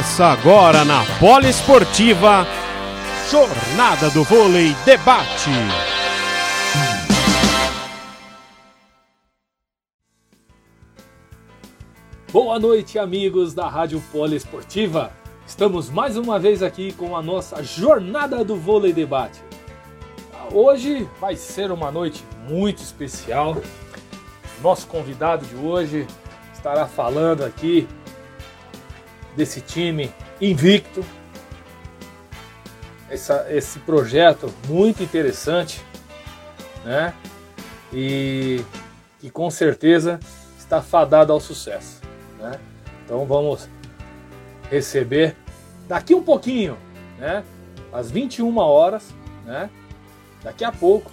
Começa agora na Poliesportiva Jornada do Vôlei Debate. Boa noite, amigos da Rádio Poliesportiva. Estamos mais uma vez aqui com a nossa Jornada do Vôlei Debate. Hoje vai ser uma noite muito especial. Nosso convidado de hoje estará falando aqui desse time invicto. Essa, esse projeto muito interessante, né? E que com certeza está fadado ao sucesso, né? Então vamos receber daqui um pouquinho, né? Às 21 horas, né? Daqui a pouco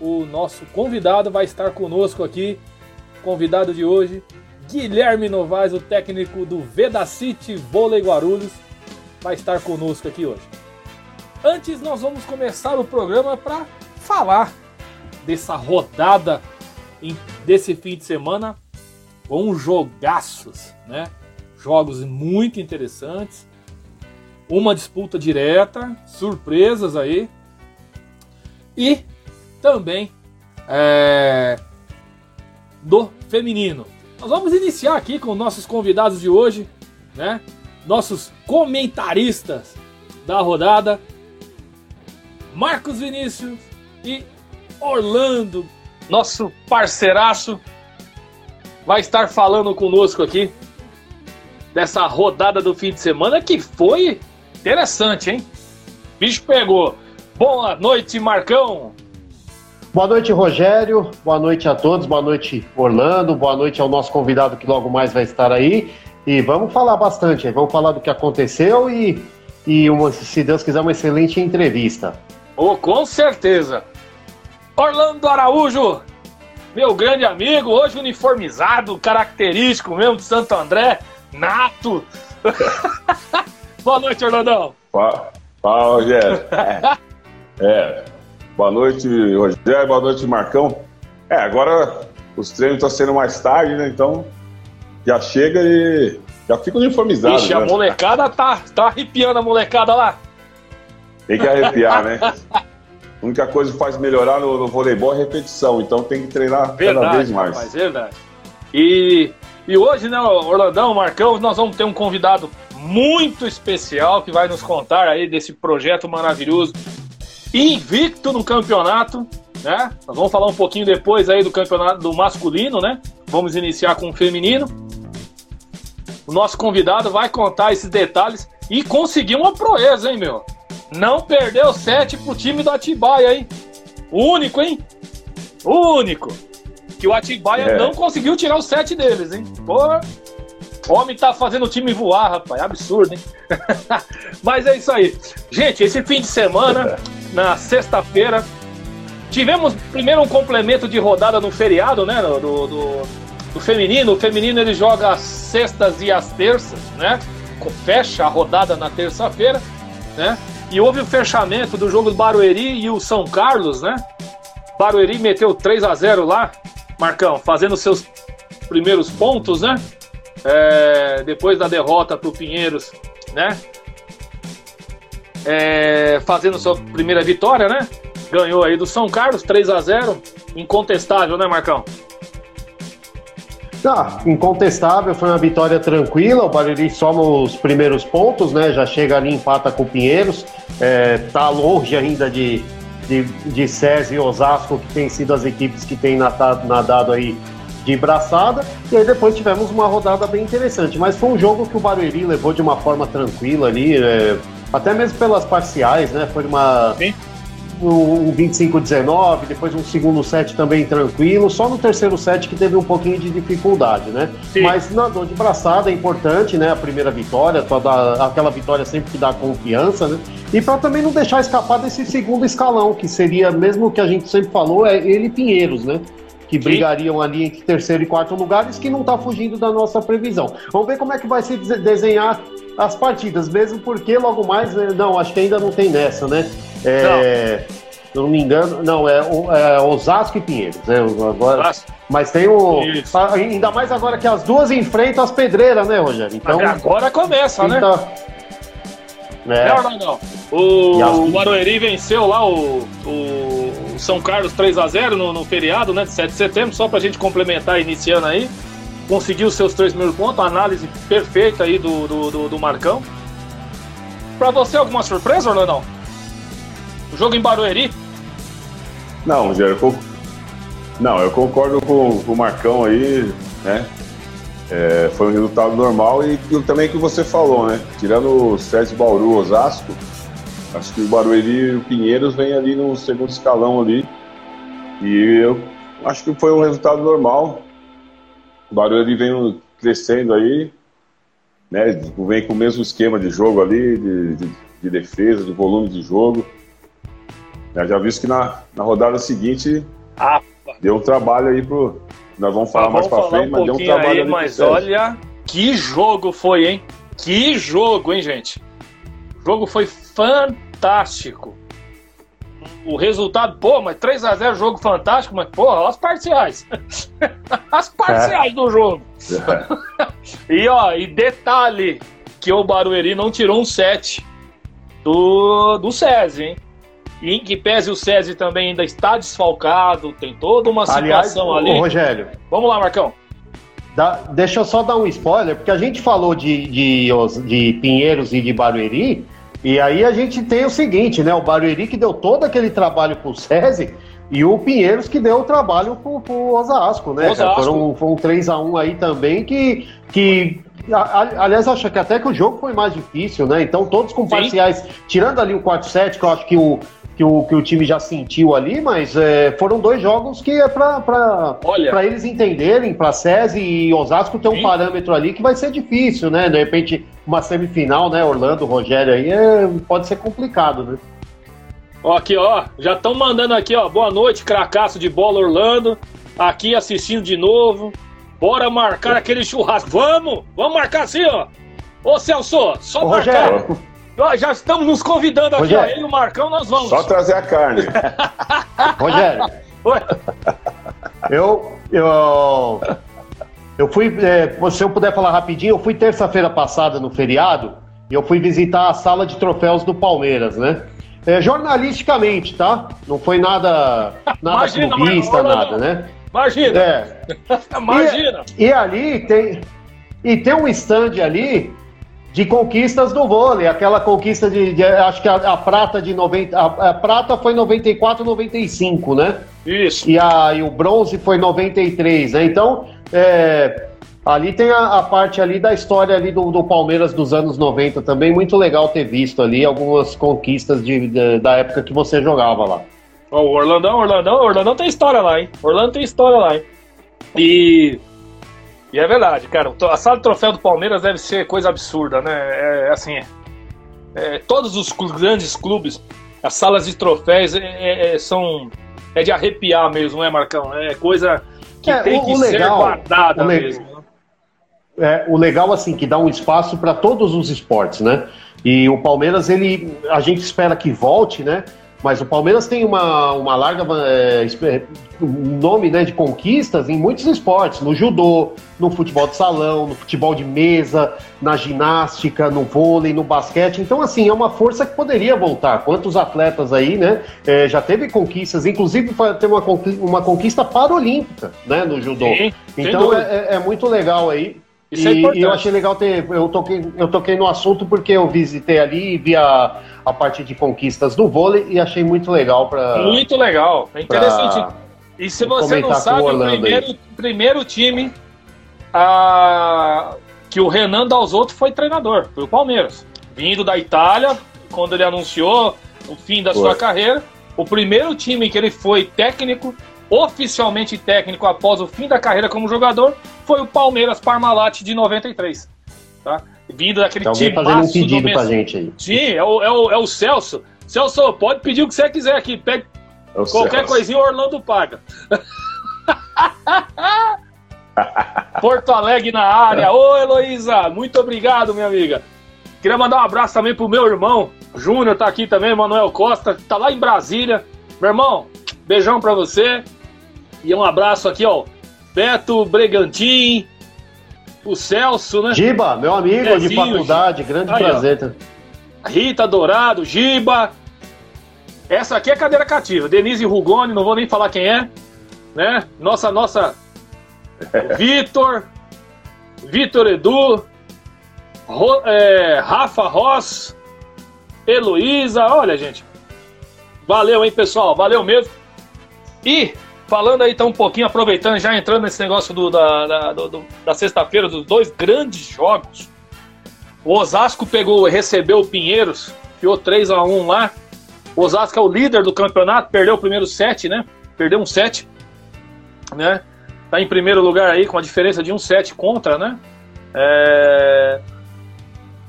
o nosso convidado vai estar conosco aqui. Convidado de hoje, Guilherme Novaes, o técnico do Vedacity Vôlei Guarulhos, vai estar conosco aqui hoje. Antes, nós vamos começar o programa para falar dessa rodada desse fim de semana com jogaços, né? Jogos muito interessantes, uma disputa direta, surpresas aí e também é, do feminino. Nós vamos iniciar aqui com nossos convidados de hoje, né? Nossos comentaristas da rodada, Marcos Vinícius e Orlando, nosso parceiraço, vai estar falando conosco aqui dessa rodada do fim de semana que foi interessante, hein? Bicho pegou. Boa noite, Marcão. Boa noite, Rogério. Boa noite a todos. Boa noite, Orlando. Boa noite ao nosso convidado que logo mais vai estar aí. E vamos falar bastante. Vamos falar do que aconteceu e, e uma, se Deus quiser, uma excelente entrevista. Oh, com certeza. Orlando Araújo, meu grande amigo, hoje uniformizado, característico mesmo de Santo André, nato. Boa noite, Orlandão. Fala, Rogério. é. é. Boa noite, Rogério. Boa noite, Marcão. É, agora os treinos estão sendo mais tarde, né? Então já chega e já fica uniformizado. Ixi, né? a molecada tá, tá arrepiando a molecada lá. Tem que arrepiar, né? A única coisa que faz melhorar no, no voleibol é repetição, então tem que treinar verdade, cada vez mais. Rapaz, verdade. E, e hoje, né, Orlandão, Marcão, nós vamos ter um convidado muito especial que vai nos contar aí desse projeto maravilhoso invicto no campeonato, né? Nós vamos falar um pouquinho depois aí do campeonato do masculino, né? Vamos iniciar com o feminino. O nosso convidado vai contar esses detalhes e conseguir uma proeza, hein, meu? Não perdeu sete pro time do Atibaia, hein? Único, hein? Único. Que o Atibaia é. não conseguiu tirar o sete deles, hein? Porra. Homem tá fazendo o time voar, rapaz. Absurdo, hein? Mas é isso aí. Gente, esse fim de semana na sexta-feira. Tivemos primeiro um complemento de rodada no feriado, né? Do, do, do, feminino. O feminino ele joga as sextas e as terças, né? Fecha a rodada na terça-feira, né? E houve o fechamento do jogo do Barueri e o São Carlos, né? Barueri meteu 3 a 0 lá, Marcão, fazendo seus primeiros pontos, né? É, depois da derrota para o Pinheiros, né? é, fazendo sua primeira vitória, né? Ganhou aí do São Carlos, 3 a 0 Incontestável, né, Marcão? Ah, incontestável, foi uma vitória tranquila. O Barueri soma os primeiros pontos, né? Já chega ali, empata com o Pinheiros. É, tá longe ainda de, de, de SESI e Osasco, que tem sido as equipes que têm nadado, nadado aí de braçada. E aí depois tivemos uma rodada bem interessante. Mas foi um jogo que o Barueri levou de uma forma tranquila ali. É, até mesmo pelas parciais, né? Foi uma. Sim. Um 25-19, depois um segundo set também tranquilo, só no terceiro set que teve um pouquinho de dificuldade, né? Sim. Mas na dor de braçada é importante, né? A primeira vitória, toda, aquela vitória sempre que dá confiança, né? E para também não deixar escapar desse segundo escalão, que seria, mesmo que a gente sempre falou, é ele e Pinheiros, né? Que brigariam ali entre terceiro e quarto lugares, que não está fugindo da nossa previsão. Vamos ver como é que vai se desenhar as partidas, mesmo porque logo mais, né, não, acho que ainda não tem nessa, né? É, Se eu não me engano, não, é, é Osasco e Pinheiros. Né? Agora, mas tem o. Isso. Ainda mais agora que as duas enfrentam as pedreiras, né, Rogério? Então, agora começa, né? Então, é. Não, não, não. O, as... o Barueri venceu lá o, o São Carlos 3x0 no, no, feriado, né? De 7 de setembro, só pra gente complementar iniciando aí. Conseguiu seus três primeiros pontos, análise perfeita aí do, do, do, do Marcão. Pra você, alguma surpresa, Orlandão? O jogo em Barueri? Não, Rogério, eu, não, eu concordo com, com o Marcão aí, né? É, foi um resultado normal e, e também que você falou, né? Tirando o Sérgio Bauru, Osasco, acho que o Barueri e o Pinheiros vem ali no segundo escalão ali. E eu acho que foi um resultado normal. O Barueri vem crescendo aí, né? Vem com o mesmo esquema de jogo ali, de, de, de defesa, de volume de jogo. Eu já visto que na, na rodada seguinte ah, deu um trabalho aí pro, nós vamos falar mais pra frente, um mas deu um trabalho aí, Mas olha, que jogo foi, hein? Que jogo, hein, gente? O jogo foi fantástico. O resultado, pô, mas 3x0 jogo fantástico, mas porra, as parciais. as parciais é. do jogo. É. e ó, e detalhe que o Barueri não tirou um 7 do, do SESI, hein? E em que pese o SESI também ainda está desfalcado, tem toda uma situação Aliás, ali. Ô, Rogério. Vamos lá, Marcão. Dá, deixa eu só dar um spoiler, porque a gente falou de, de, de Pinheiros e de Barueri, e aí a gente tem o seguinte, né? O Barueri que deu todo aquele trabalho pro SESI e o Pinheiros que deu o trabalho pro, pro Osasco, né? Osasco. Foram, foi um 3x1 aí também que, que Aliás, acho que até que o jogo foi mais difícil, né? Então, todos com parciais, Sim. tirando ali o 4-7, que eu acho que o, que o, que o time já sentiu ali, mas é, foram dois jogos que é para eles entenderem, para SESI e Osasco ter um Sim. parâmetro ali que vai ser difícil, né? De repente, uma semifinal, né? Orlando, Rogério aí, é, pode ser complicado, né? Ó, aqui, ó, já estão mandando aqui, ó, boa noite, cracaço de bola Orlando, aqui assistindo de novo. Bora marcar aquele churrasco. Vamos! Vamos marcar assim, ó. Ô Celso, só Ô, marcar. Rogério. Já estamos nos convidando aqui, Rogério. ó. Ele e o Marcão, nós vamos. Só trazer a carne. Rogério. Oi. Eu, eu, eu fui, é, se eu puder falar rapidinho, eu fui terça-feira passada no feriado e eu fui visitar a sala de troféus do Palmeiras, né? É, jornalisticamente, tá? Não foi nada, nada Imagina, clubista, nada, né? Imagina! É. Imagina! E, e ali tem, e tem um stand ali de conquistas do vôlei, aquela conquista de, de acho que a, a, prata de 90, a, a, prata foi 94, 95, né? Isso. E, a, e o bronze foi 93, né? Então, é, ali tem a, a, parte ali da história ali do, do, Palmeiras dos anos 90 também, muito legal ter visto ali algumas conquistas de, de da época que você jogava lá. o Orlandão, Orlandão, Orlandão tem história lá, hein? Orlando tem história lá, hein? E e é verdade, cara. A sala de troféu do Palmeiras deve ser coisa absurda, né? É, é assim. É, todos os grandes clubes, as salas de troféus é, é, é, são. É de arrepiar mesmo, né, Marcão? É coisa que é, tem o, que o legal, ser guardada mesmo. Né? É, o legal, assim, que dá um espaço para todos os esportes, né? E o Palmeiras, ele, a gente espera que volte, né? Mas o Palmeiras tem uma, uma larga é, nome né, de conquistas em muitos esportes, no judô, no futebol de salão, no futebol de mesa, na ginástica, no vôlei, no basquete. Então, assim, é uma força que poderia voltar. Quantos atletas aí, né? É, já teve conquistas, inclusive ter uma, uma conquista paralímpica, né, no judô. Sim, então é, é, é muito legal aí. Isso e, é e eu achei legal ter. Eu toquei, eu toquei no assunto porque eu visitei ali e vi a, a parte de conquistas do vôlei e achei muito legal para. Muito legal. É interessante. Pra, e se você não sabe, o primeiro, primeiro time a, que o Renan Dalzotto foi treinador, foi o Palmeiras. Vindo da Itália, quando ele anunciou o fim da foi. sua carreira, o primeiro time que ele foi técnico oficialmente técnico após o fim da carreira como jogador foi o Palmeiras Parmalat de 93. Tá? Vindo daquele Tem time fazendo um pedido pra gente aí. Sim, é o, é, o, é o Celso. Celso, pode pedir o que você quiser aqui. Pede é qualquer Celso. coisinha, o Orlando paga. Porto Alegre na área. Ô, Heloísa, muito obrigado, minha amiga. Queria mandar um abraço também pro meu irmão, Júnior, tá aqui também, Manuel Costa, tá lá em Brasília Meu irmão, beijão pra você. E um abraço aqui, ó. Beto Bregantin, o Celso, né? Giba, meu amigo de faculdade, grande Aí, prazer. Ó. Rita Dourado, Giba. Essa aqui é cadeira cativa. Denise Rugoni, não vou nem falar quem é. Né? Nossa, nossa. Vitor. Vitor Edu. Ro, é, Rafa Ross. Heloísa. Olha, gente. Valeu, hein, pessoal? Valeu mesmo. E falando aí então um pouquinho, aproveitando, já entrando nesse negócio do, da, da, do, da sexta-feira, dos dois grandes jogos. O Osasco pegou, recebeu o Pinheiros, ficou 3 a 1 lá. O Osasco é o líder do campeonato, perdeu o primeiro set, né? Perdeu um set, né? Tá em primeiro lugar aí com a diferença de um set contra, né? É...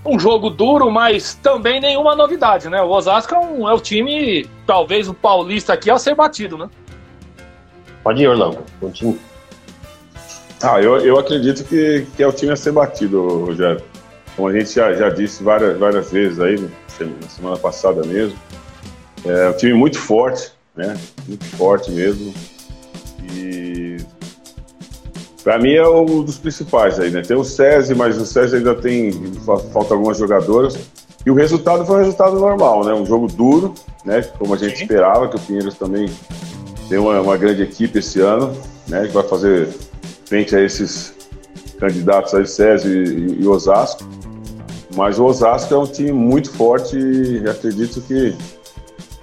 Um jogo duro, mas também nenhuma novidade, né? O Osasco é, um, é o time, talvez o paulista aqui, a ser batido, né? Pode ir, Orlando. Continue. Ah, eu, eu acredito que, que é o time a ser batido, Rogério. Como a gente já, já disse várias, várias vezes aí, na semana passada mesmo. É um time muito forte, né? Muito forte mesmo. E para mim é um dos principais aí, né? Tem o SESI, mas o SESI ainda tem. Falta algumas jogadoras. E o resultado foi um resultado normal, né? Um jogo duro, né? Como a gente Sim. esperava, que o Pinheiros também tem uma, uma, grande equipe esse ano, né? Que vai fazer frente a esses candidatos aí, SESI e, e Osasco. Mas o Osasco é um time muito forte e acredito que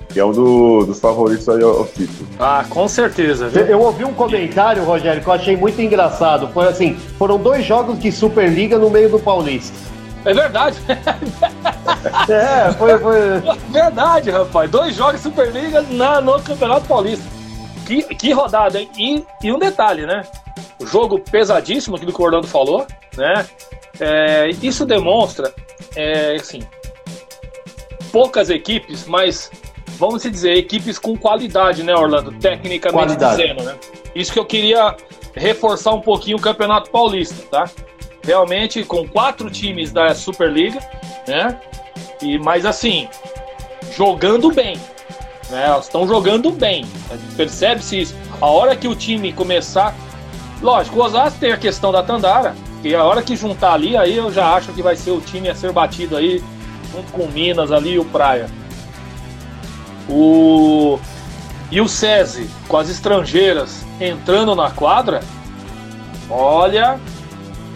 que é um do, dos favoritos aí ao, título. Ah, com certeza. Viu? Eu ouvi um comentário, Rogério, que eu achei muito engraçado. Foi assim: foram dois jogos de Superliga no meio do Paulista. É verdade. é, foi, foi. Verdade, rapaz. Dois jogos de Superliga na, no Campeonato Paulista. Que, que rodada, hein? E, e um detalhe, né? O jogo pesadíssimo, aquilo que o Orlando falou, né? É, isso demonstra, é, assim, poucas equipes, mas vamos dizer, equipes com qualidade, né, Orlando? Tecnicamente qualidade. dizendo, né? Isso que eu queria reforçar um pouquinho o Campeonato Paulista, tá? Realmente com quatro times da Superliga, né? E mas assim, jogando bem, né? Elas estão jogando bem. Percebe-se isso. A hora que o time começar, lógico, o Osasco tem a questão da Tandara, e a hora que juntar ali, aí eu já acho que vai ser o time a ser batido aí junto com o Minas ali e o Praia. O e o SESI com as estrangeiras entrando na quadra, olha,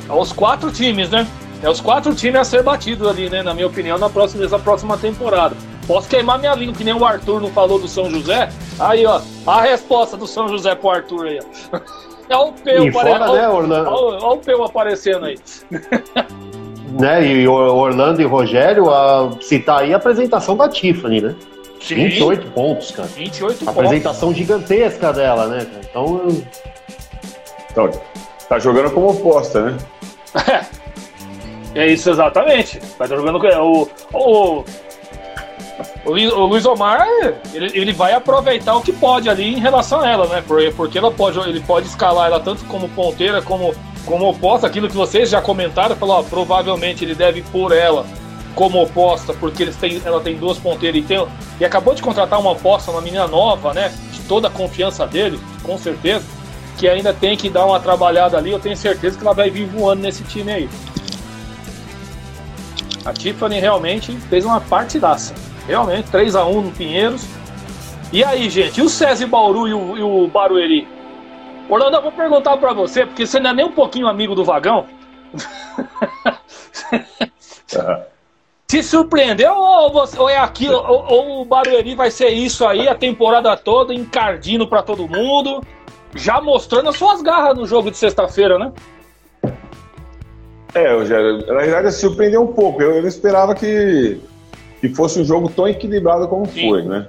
é os quatro times, né? É os quatro times a ser batidos ali, né? Na minha opinião, na próxima, nessa próxima temporada. Posso queimar minha língua, que nem o Arthur não falou do São José. Aí, ó, a resposta do São José pro Arthur aí, ó. É o Peu, apare... fora, né, Orlando? Olha o Peu aparecendo aí. né, e Orlando e Rogério, a citar aí a apresentação da Tiffany, né? Sim. 28 pontos, cara. 28 pontos. Apresentação gigantesca dela, né? Então. Então, tá jogando como oposta, né? É isso exatamente. Tá jogando o, o, o, Luiz Omar, ele, ele vai aproveitar o que pode ali em relação a ela, né? Porque ela pode, ele pode escalar ela tanto como ponteira como como oposta, aquilo que vocês já comentaram, falou, ó, provavelmente ele deve pôr ela como oposta, porque eles têm, ela tem duas ponteiras e, tem, e acabou de contratar uma oposta, uma menina nova, né? De toda a confiança dele, com certeza, que ainda tem que dar uma trabalhada ali. Eu tenho certeza que ela vai vir voando nesse time aí. A Tiffany realmente fez uma partidaça. Realmente, 3 a 1 no Pinheiros. E aí, gente, e o César Bauru e o, e o Barueri? Orlando, eu vou perguntar para você, porque você não é nem um pouquinho amigo do Vagão. Se surpreendeu ou, você, ou é aquilo, ou, ou, o Barueri vai ser isso aí a temporada toda, encardino para todo mundo, já mostrando as suas garras no jogo de sexta-feira, né? É, Rogério, na verdade surpreendeu um pouco. Eu, eu não esperava que, que fosse um jogo tão equilibrado como Sim. foi, né?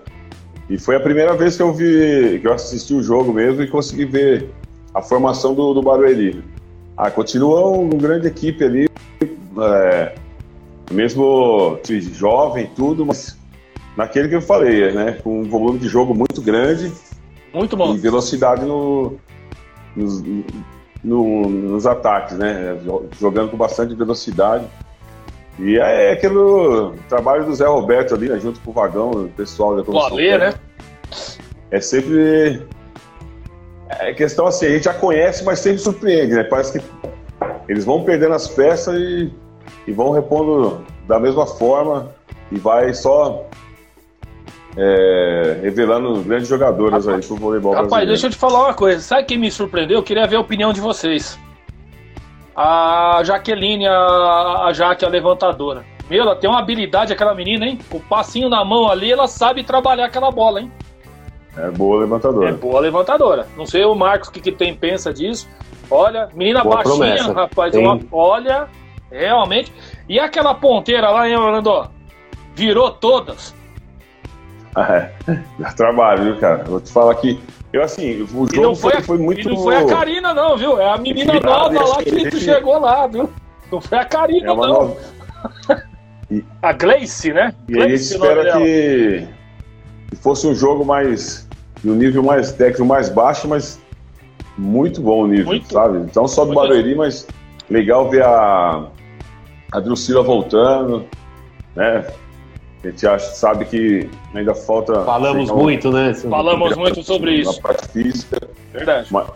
E foi a primeira vez que eu vi, que eu assisti o jogo mesmo e consegui ver a formação do, do Barueri. Ah, continua uma grande equipe ali. É, mesmo jovem tudo, mas naquele que eu falei, né? Com um volume de jogo muito grande. Muito bom. E velocidade no, nos, no, nos ataques, né? Jogando com bastante velocidade. E é aquele trabalho do Zé Roberto ali, né? junto com o Vagão, o pessoal da comissão. né? é sempre. É questão assim, a gente já conhece, mas sempre surpreende, né? Parece que eles vão perdendo as peças e, e vão repondo da mesma forma e vai só é, revelando grandes jogadoras aí pro voleibol Rapaz, brasileiro. deixa eu te falar uma coisa. Sabe quem me surpreendeu? Eu queria ver a opinião de vocês. A Jaqueline, a, a Jaque, a levantadora. Meu, ela tem uma habilidade, aquela menina, hein? Com o passinho na mão ali, ela sabe trabalhar aquela bola, hein? É boa levantadora. É boa levantadora. Não sei o Marcos o que, que tem pensa disso. Olha, menina Boa baixinha, promessa. rapaz. Tem. uma- olha, realmente. E aquela ponteira lá, hein, Orlando? Virou todas. É, dá trabalho, viu, cara? Vou te falar que. Eu, assim, o jogo E não foi, foi, foi muito. e não foi a Karina, não, viu? É a menina nova lá que, que- que chegou lá, viu? Não foi a Karina, É não. nova- A Gleice, né? E aí a gente Gleice, espera que, que fosse um jogo mais. de um nível mais técnico, mais baixo, mas muito bom o nível, Muito. sabe? Então só do Muito. Barueri, mas legal ver a, a Drusila voltando, né? A gente acha, sabe que ainda falta. Falamos um- muito, né? Falamos muito sobre Na isso. parte física, Verdade. mas,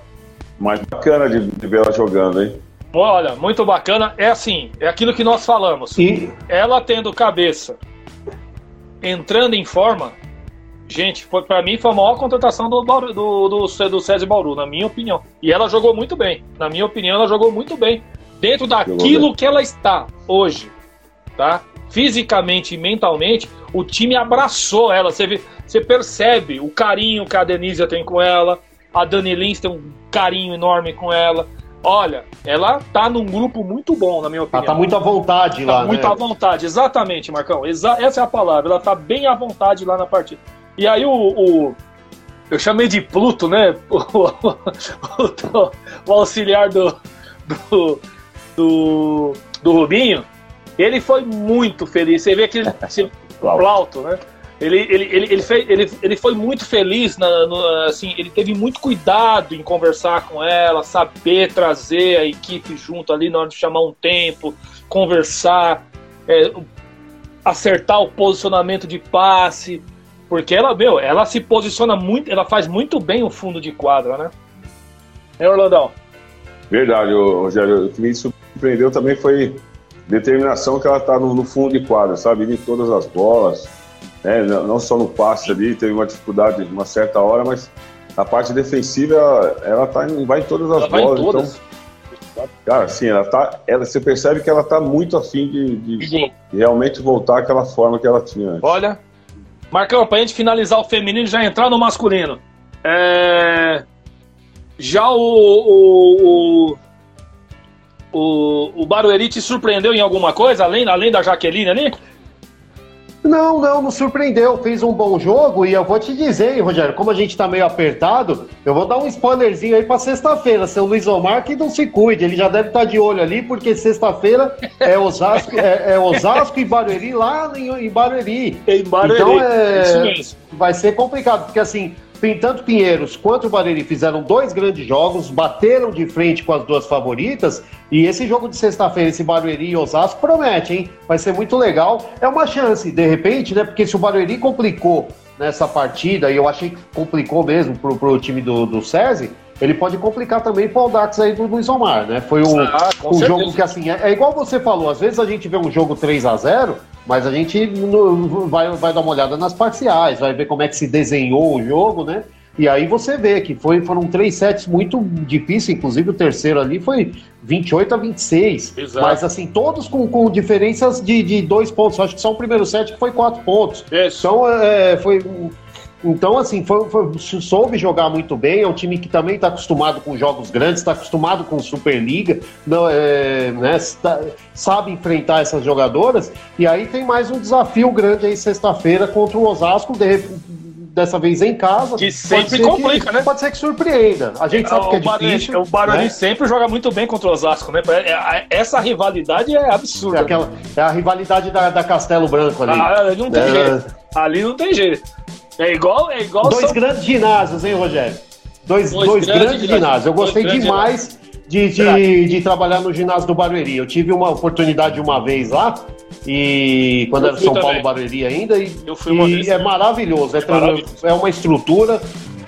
mas bacana de, de ver ela jogando, hein? Olha, muito bacana. É assim, é aquilo que nós falamos. E Ela tendo cabeça, entrando em forma, gente, foi para mim foi a maior contratação do, Bauru- do, do, do César Bauru, na minha opinião. E ela jogou muito bem. Na minha opinião, ela jogou muito bem. Dentro daquilo bem. que ela está hoje, tá? Fisicamente e mentalmente, o time abraçou ela. Você, vê, você percebe o carinho que a Denise tem com ela, a Dani Lins tem um carinho enorme com ela. Olha, ela tá num grupo muito bom, na minha opinião. ela tá muito à vontade Tá lá, muito né? à vontade, exatamente, Marcão. Exa- essa é a palavra. Ela tá bem à vontade lá na partida. E aí o. o- eu chamei de Pluto, né? O, o- o auxiliar do, do, do, do Rubinho. Ele foi muito feliz. Você vê que ele. se- Plauto. Né? Ele, ele, ele, ele, fez, ele, ele foi muito feliz, na, no- assim, ele teve muito cuidado em conversar com ela, saber trazer a equipe junto ali na hora de chamar um tempo, conversar, é, acertar o posicionamento de passe, porque ela, meu, ela se posiciona muito, ela faz muito bem o fundo de quadra, né? É, Orlandão? Verdade, Rogério. O que me surpreendeu também foi determinação que ela tá no, no fundo de quadra, sabe? Indo em todas as bolas, né? não, só no passe ali, teve uma dificuldade uma certa hora, mas a parte defensiva ela, ela tá em, vai em todas as Ela vai em bolas. todas. Então, cara, assim, ela tá. Ela, você percebe que ela tá muito afim de, de realmente voltar àquela forma que ela tinha antes. Olha, Marcão, pra gente finalizar o feminino e já entrar no masculino. É, Já o, o, o, o, o Barueri te surpreendeu em alguma coisa, além, além da Jaqueline ali? Não, não, não surpreendeu. Fez um bom jogo e eu vou te dizer, hein, Rogério, como a gente tá meio apertado, eu vou dar um spoilerzinho aí pra sexta-feira. Seu Luiz Omar que não se cuide, ele já deve estar de olho ali, porque sexta-feira é Osasco, é, é Osasco e Barueri lá em, em Barueri. Em Barueri. Então é, Isso mesmo. vai ser complicado, porque assim, tanto Pinheiros quanto o Barueri fizeram dois grandes jogos, bateram de frente com as duas favoritas, e esse jogo de sexta-feira, esse Barueri e Osasco, promete, hein? Vai ser muito legal. É uma chance, de repente, né? Porque se o Barueri complicou nessa partida, e eu achei que complicou mesmo pro, pro time do, do SESI, ele pode complicar também pro Audax aí do Luiz Omar, né? Foi um, Ah, um certeza. jogo que, assim, é, é igual você falou, às vezes a gente vê um jogo 3 a 0 mas a gente vai, vai dar uma olhada nas parciais, vai ver como é que se desenhou o jogo, né? E aí você vê que foi, foram três sets muito difíceis, inclusive o terceiro ali foi 28 a 26. Exato. Mas assim, todos com, com diferenças de, de dois pontos. Acho que só o primeiro set que foi quatro pontos. Isso. Então, é, foi. Então, assim, foi, foi- soube jogar muito bem. É um time que também está acostumado com jogos grandes, está acostumado com Superliga, não, é, né, tá- sabe enfrentar essas jogadoras. E aí tem mais um desafio grande aí sexta-feira contra o Osasco, de- dessa vez em casa. Que sempre complica, né? Pode ser que surpreenda. A gente sabe que é difícil. o Barueri né? sempre joga muito bem contra o Osasco, né? É- é- Essa rivalidade é É, absurda. aquela, é a rivalidade da, da Castelo Branco ali. Ah, ali não tem É. jeito. Ali não tem jeito. É igual, é igual Dois São- grandes ginásios, hein, Rogério? Dois, Dois dois, grandes grandes, ginásios. Eu gostei demais de, de, de trabalhar no ginásio do Barueri. Eu tive uma oportunidade uma vez lá E quando Eu era São também. Paulo Barueri ainda. E, Eu fui uma e vez. é maravilhoso. É, Maravilhoso. é uma estrutura,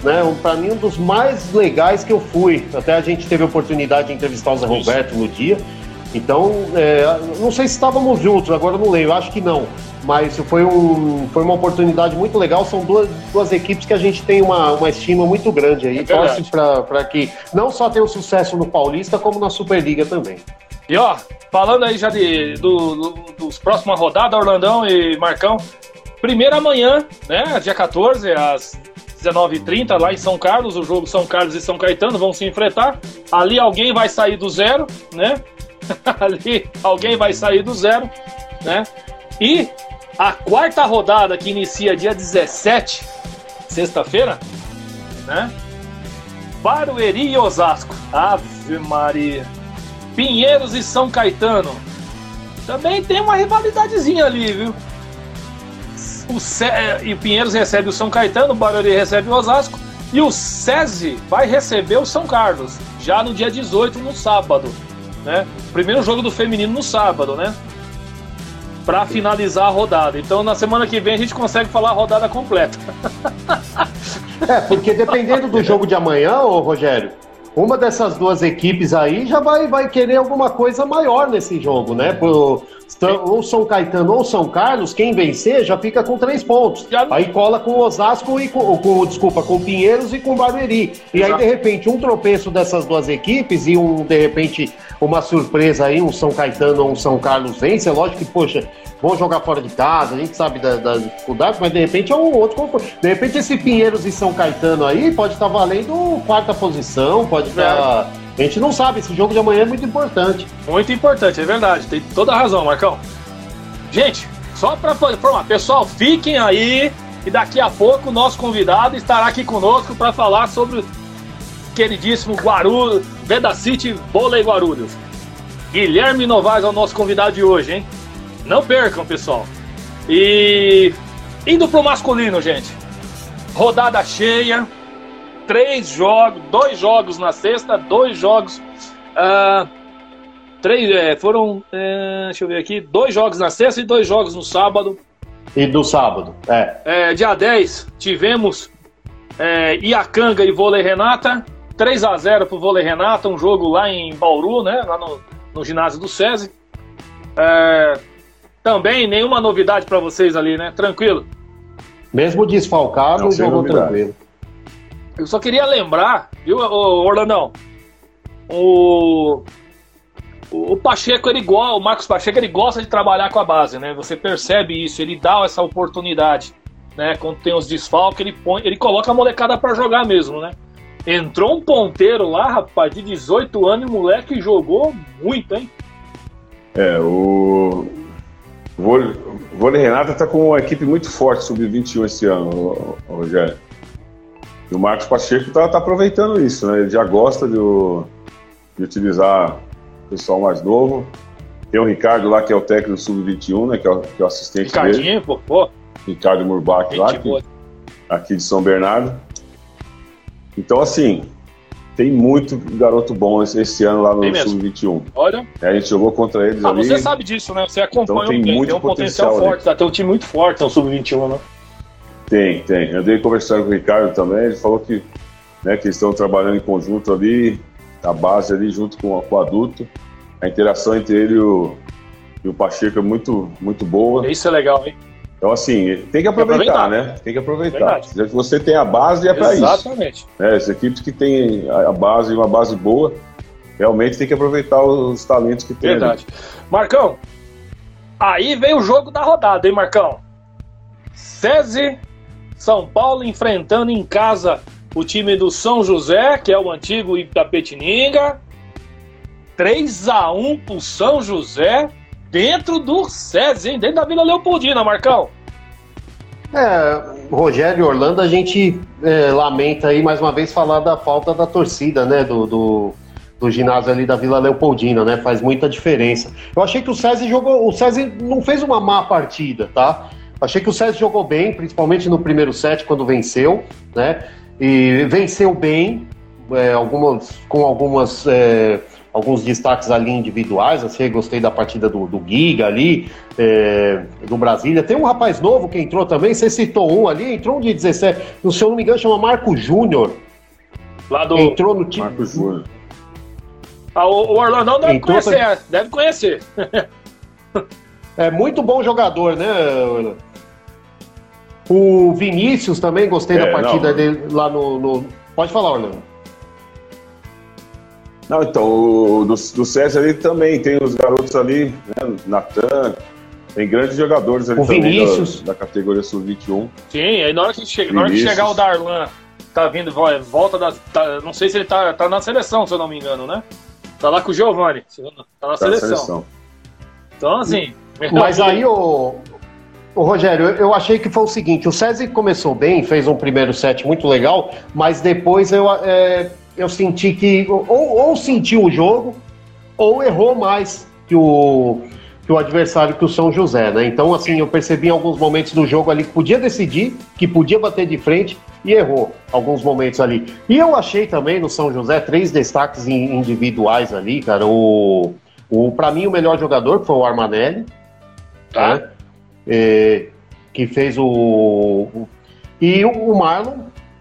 né? Um, para mim, um dos mais legais que eu fui. Até a gente teve a oportunidade de entrevistar o Zé Roberto no dia. Então, é, não sei se estávamos juntos, agora não lembro, acho que não. Mas foi, um, foi uma oportunidade muito legal. São duas, duas equipes que a gente tem uma, uma estima muito grande aí. É. Torce para que não só tenha o sucesso no Paulista, como na Superliga também. E ó, falando aí já de, do, do- dos próximas rodadas, Orlandão e Marcão. Primeiro amanhã, né? Dia 14, às 19h30, lá em São Carlos, o jogo São Carlos e São Caetano vão se enfrentar. Ali alguém vai sair do zero, né? Ali alguém vai sair do zero, né? E a quarta rodada que inicia dia 17, sexta-feira, né? Barueri e Osasco. Ave Maria. Pinheiros e São Caetano. Também tem uma rivalidadezinha ali, viu? O. E o Pinheiros recebe o São Caetano, o Barueri recebe o Osasco. E o SESI vai receber o São Carlos, já no dia 18, no sábado. Né? Primeiro jogo do feminino no sábado, né? Pra finalizar a rodada. Então na semana que vem a gente consegue falar a rodada completa. É, porque dependendo do jogo de amanhã, ô Rogério, uma dessas duas equipes aí já vai, vai querer alguma coisa maior nesse jogo, né? Pro, ou São Caetano ou São Carlos, quem vencer já fica com três pontos. Aí cola com o Osasco e com, com desculpa, com Pinheiros e com Barueri. E aí, de repente, um tropeço dessas duas equipes e um, de repente, uma surpresa aí, um São Caetano ou um São Carlos vence. É lógico que, poxa, vão jogar fora de casa, a gente sabe da- das dificuldades, mas de repente é um outro confronto. De repente, esse Pinheiros e São Caetano aí pode estar valendo quarta posição, pode estar. A gente não sabe, esse jogo de amanhã é muito importante. Muito importante, é verdade. Tem toda a razão, Marcão. Gente, só para informar, pessoal, fiquem aí e daqui a pouco o nosso convidado estará aqui conosco para falar sobre o queridíssimo Guarulhos, Veda City Vôlei Guarulhos. Guilherme Novaes é o nosso convidado de hoje, hein? Não percam, pessoal. E indo pro masculino, gente. Rodada cheia, três jogos, dois jogos na sexta, dois jogos. ah, três, é, foram, é, deixa eu ver aqui, dois jogos na sexta e dois jogos no sábado. E do sábado, é. É, dia 10 tivemos é, Iacanga e Vôlei Renata, 3 a 0 pro Vôlei Renata, um jogo lá em Bauru, né, lá no, no ginásio do SESI. É, também nenhuma novidade para vocês ali, né? Tranquilo. Mesmo desfalcado, Não, jogou novidade. tranquilo. Eu só queria lembrar, viu, ô, Orlandão? O, o Pacheco, ele gosta, o Marcos Pacheco, ele gosta de trabalhar com a base, né? Você percebe isso, ele dá essa oportunidade, né? Quando tem os desfalques, ele põe, ele coloca a molecada pra jogar mesmo, né? Entrou um ponteiro lá, rapaz, de 18 anos, e o moleque jogou muito, hein? É, o Vôlei, o Vôlei Renata está com uma equipe muito forte, sub-21 esse ano, Rogério. E o Marcos Pacheco está aproveitando isso, né? Ele já gosta de, de utilizar o pessoal mais novo. Tem o Ricardo lá, que é o técnico do sub-21, né? Que é o, que é o assistente dele. Ricardinho, pô, pô, Ricardo Murbach lá, que, boa. aqui de São Bernardo. Então, assim, tem muito garoto bom esse, esse ano lá no Tem mesmo. sub-21. Olha, A gente jogou contra eles ah, ali. você sabe disso, né? Você acompanha Então tem tem, muito tem um potencial, potencial forte, tá? Tem um time muito forte, é um sub-21, né? Tem, tem. Eu andei conversando com o Ricardo também, ele falou que, né, que eles estão trabalhando em conjunto ali, a base ali junto com, com o adulto. A interação entre ele e o, e o Pacheco é muito, muito boa. Isso é legal, hein? Então, assim, tem que aproveitar, aproveitar. né? Tem que aproveitar. Se você tem a base, é para isso. Exatamente. né? As equipes que têm a base, uma base boa, realmente tem que aproveitar os talentos que tem. ali. Verdade. Marcão, aí vem o jogo da rodada, hein, Marcão? SESI, São Paulo enfrentando em casa o time do São José, que é o antigo Itapetininga. 3 a 1 pro São José dentro do SESI, hein? Dentro da Vila Leopoldina, Marcão. É, Rogério Orlando, a gente é, lamenta aí mais uma vez falar da falta da torcida, né? Do, do, do ginásio ali da Vila Leopoldina, né? Faz muita diferença. Eu achei que o César jogou. O César não fez uma má partida, tá? Achei que o César jogou bem, principalmente no primeiro set, quando venceu, né? E venceu bem, é, algumas, com algumas, é, alguns destaques ali individuais. Assim, gostei da partida do, do Giga ali, é, do Brasília. Tem um rapaz novo que entrou também, você citou um ali, entrou um de 17, no se eu não me engano, chama Marco Júnior. Lá do. Entrou no time. Marco Júnior. Ah, o, o Orlandão deve Entrou conhecer, é, deve conhecer. É muito bom jogador, né? Orlando? O Vinícius também, gostei É, da partida não. dele lá no, no- Pode falar, Orlando. Não, então, o, do, do César ali também tem os garotos ali, né? Natan, tem grandes jogadores ali O também Vinícius. da, da categoria Sub-21. Sim, aí na hora que, chega, na hora que chegar o Darlan, tá vindo, volta da. tá- não sei se ele tá, tá na seleção, se eu não me engano, né? Tá lá com o Giovanni, tá na Da seleção. seleção. Então, assim. Mas aí, o, o Rogério, eu, eu achei que foi o seguinte: o César começou bem, fez um primeiro set muito legal, mas depois eu, é, eu senti que ou, ou sentiu o jogo ou errou mais que o, que o adversário, que o São José, né? Então, assim, eu percebi em alguns momentos do jogo ali que podia decidir, que podia bater de frente e errou alguns momentos ali. E eu achei também no São José três destaques in- individuais ali, cara. O, o para mim o melhor jogador foi o Armanelli, Tá. né? É, que fez o, o- e o, o Marlon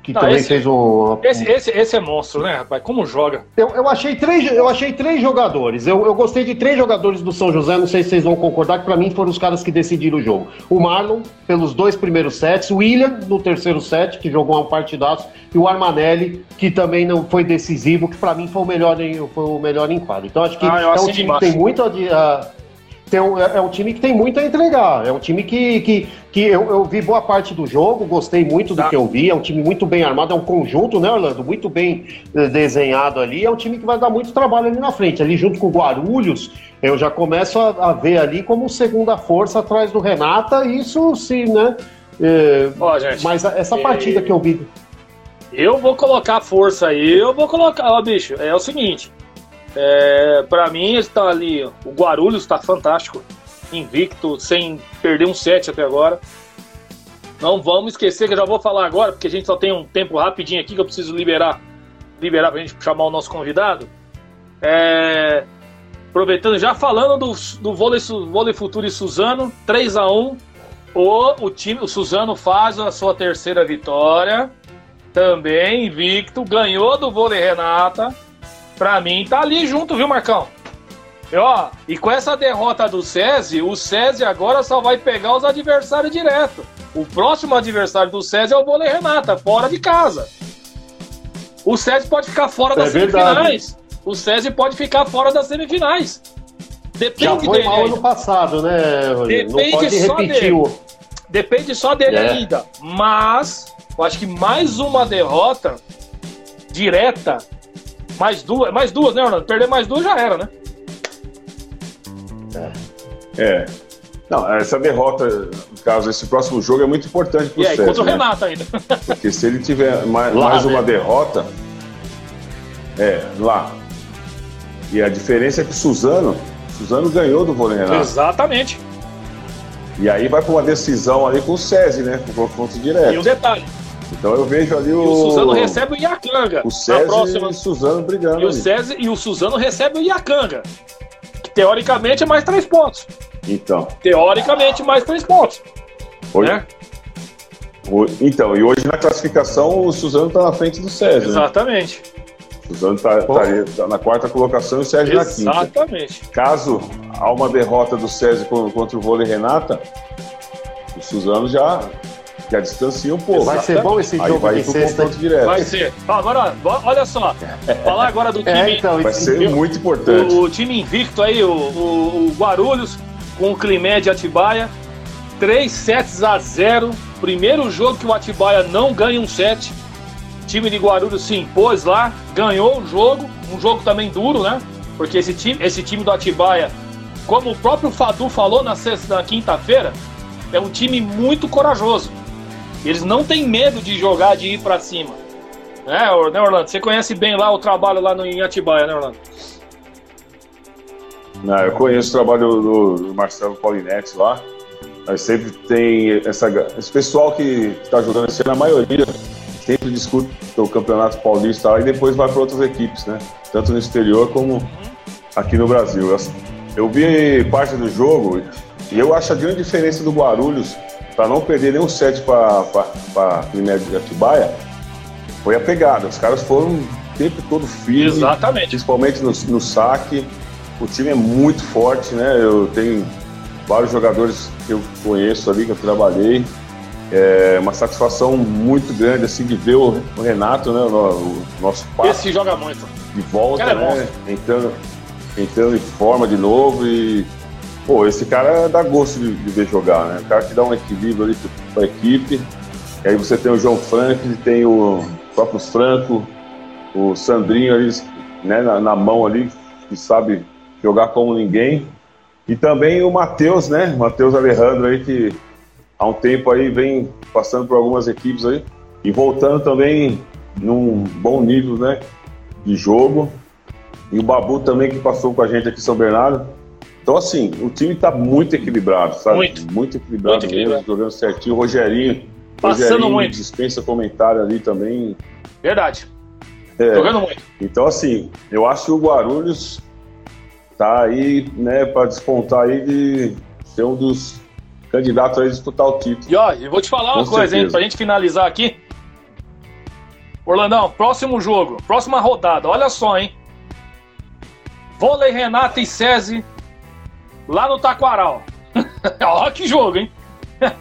que Não, também esse- fez o Esse, esse, esse é monstro, né, rapaz? Como joga? eu, eu achei três eu achei três jogadores eu, eu gostei de três jogadores do São José não sei se vocês vão concordar que para mim foram os caras que decidiram o jogo o Marlon pelos dois primeiros sets o William no terceiro set que jogou um partidaço e o Armanelli que também não foi decisivo que para mim foi o melhor em, foi o melhor em quadro então acho que Ah, é um time que tem muito a, a- tem um- é é um time que tem muito a entregar. É um time que, que, que eu, eu vi boa parte do jogo, gostei muito do Tá. que eu vi. É um time muito bem armado, é um conjunto, né, Orlando? Muito bem eh, desenhado ali. É um time que vai dar muito trabalho ali na frente. Ali junto com o Guarulhos, eu já começo a, a ver ali como segunda força atrás do Renata. Isso sim, né? Eh, Ó, gente. mas essa eh, partida que eu vi. Eu vou colocar força aí, eu vou colocar, ó, bicho, é o seguinte. É, para mim, está ali, o Guarulhos está fantástico, invicto, sem perder um set até agora. Não vamos esquecer que eu já vou falar agora, porque a gente só tem um tempo rapidinho aqui que eu preciso liberar, liberar pra gente chamar o nosso convidado. É, aproveitando, já falando do, do vôlei, vôlei Futuro e Suzano, 3 a 1 o, o time, o Suzano faz a sua terceira vitória também invicto, ganhou do vôlei Renata. Pra mim, tá ali junto, viu, Marcão? E, ó, e com essa derrota do SESI, o SESI agora só vai pegar os adversários direto. O próximo adversário do SESI é o vôlei Renata, fora de casa. O SESI pode ficar fora das É verdade. semifinais. O SESI pode ficar fora das semifinais. Depende Já foi dele. mal ano passado, né, Rogério? Não Depende pode só repetir dele. o. Depende só dele É. ainda. Mas, eu acho que mais uma derrota direta, mais duas, mais duas, né, Orlando? Perder mais duas já era, né? É. Não, essa derrota, no caso, esse próximo jogo é muito importante pro E aí, César, contra o né? Renato ainda. Porque se ele tiver mais, Lá, mais né? uma derrota, é, lá. E a diferença é que o Suzano, Suzano ganhou do vôlei Renato. Exatamente. E aí vai para uma decisão ali com o SESI, né? Com confronto E o direto. detalhe, Então eu vejo ali e o. o Suzano recebe o Iacanga o SESI próxima. e o Suzano brigando. E o. César, e o Suzano recebe o Iacanga. Que teoricamente é mais três pontos. Então, Teoricamente, mais três pontos. hoje, Né? o- então, e hoje na classificação o Suzano está na frente do SESI. Né? Exatamente. O Suzano está na quarta colocação e o SESI na quinta. Exatamente. Caso há uma derrota do con- contra o vôlei Renata, o Suzano já, já distancia um pouco. Vai ser bom esse Aí jogo vai de pro sexta. confronto direto. Vai ser. Agora, olha só. Falar agora do time. É, então, Vai ser Viu? muito importante. O, o time invicto aí, o, o- o Guarulhos, com o Climé de Atibaia. 3 sets a 0. Primeiro jogo que o Atibaia não ganha um set. O time de Guarulhos se impôs lá, ganhou o jogo. Um jogo também duro, né? Porque esse time, esse time do Atibaia, como o próprio Fadu falou na, sexta, na quinta-feira, é um time muito corajoso. Eles não têm medo de jogar, de ir pra cima. Né, né, Orlando? Você conhece bem lá o trabalho lá no, Atibaia, né, Orlando? Não, eu conheço o trabalho do, do Marcelo Paulinetti lá. Mas sempre tem essa, esse pessoal que está jogando esse ano, a maioria sempre disputa o Campeonato Paulista lá, e depois vai para outras equipes, né? Tanto no exterior como aqui no Brasil. Eu vi parte do jogo e eu acho a grande diferença do Guarulhos para não perder nenhum set para a Primeira de Atibaia foi a pegada. Os caras foram o tempo todo firmes. Exatamente. Principalmente no, no saque. O time é muito forte, né? Eu tenho vários jogadores que eu conheço ali, que eu trabalhei. É uma satisfação muito grande assim de ver o Renato, né, o, nosso pai. Esse joga muito. De volta, é né? Entrando, entrando em forma de novo e pô, esse cara dá gosto de, de ver jogar, né? O cara que dá um equilíbrio ali para a equipe. E aí você tem o João Frank, tem o próprio Franco, o Sandrinho ali, né, na, na mão ali, que sabe jogar como ninguém. E também o Matheus, né? Matheus Alejandro aí, que há um tempo aí vem passando por algumas equipes aí e voltando também num bom nível, né? De jogo. E o Babu também que passou com a gente aqui em São Bernardo. Então, assim, o time está muito equilibrado, sabe? Muito. Muito equilibrado muito mesmo, equilibrado. jogando certinho. O Rogerinho, Passando Rogerinho muito. dispensa comentário ali também. Verdade. É, Jogando muito. Então, assim, eu acho que o Guarulhos tá aí, né, para despontar aí de ser um dos candidatos a disputar o título. E ó, eu vou te falar uma Com coisa, hein, pra gente finalizar aqui. Orlandão, próximo jogo, próxima rodada, olha só, hein? Vôlei Renata e SESI lá no Taquaral. Olha que jogo, hein?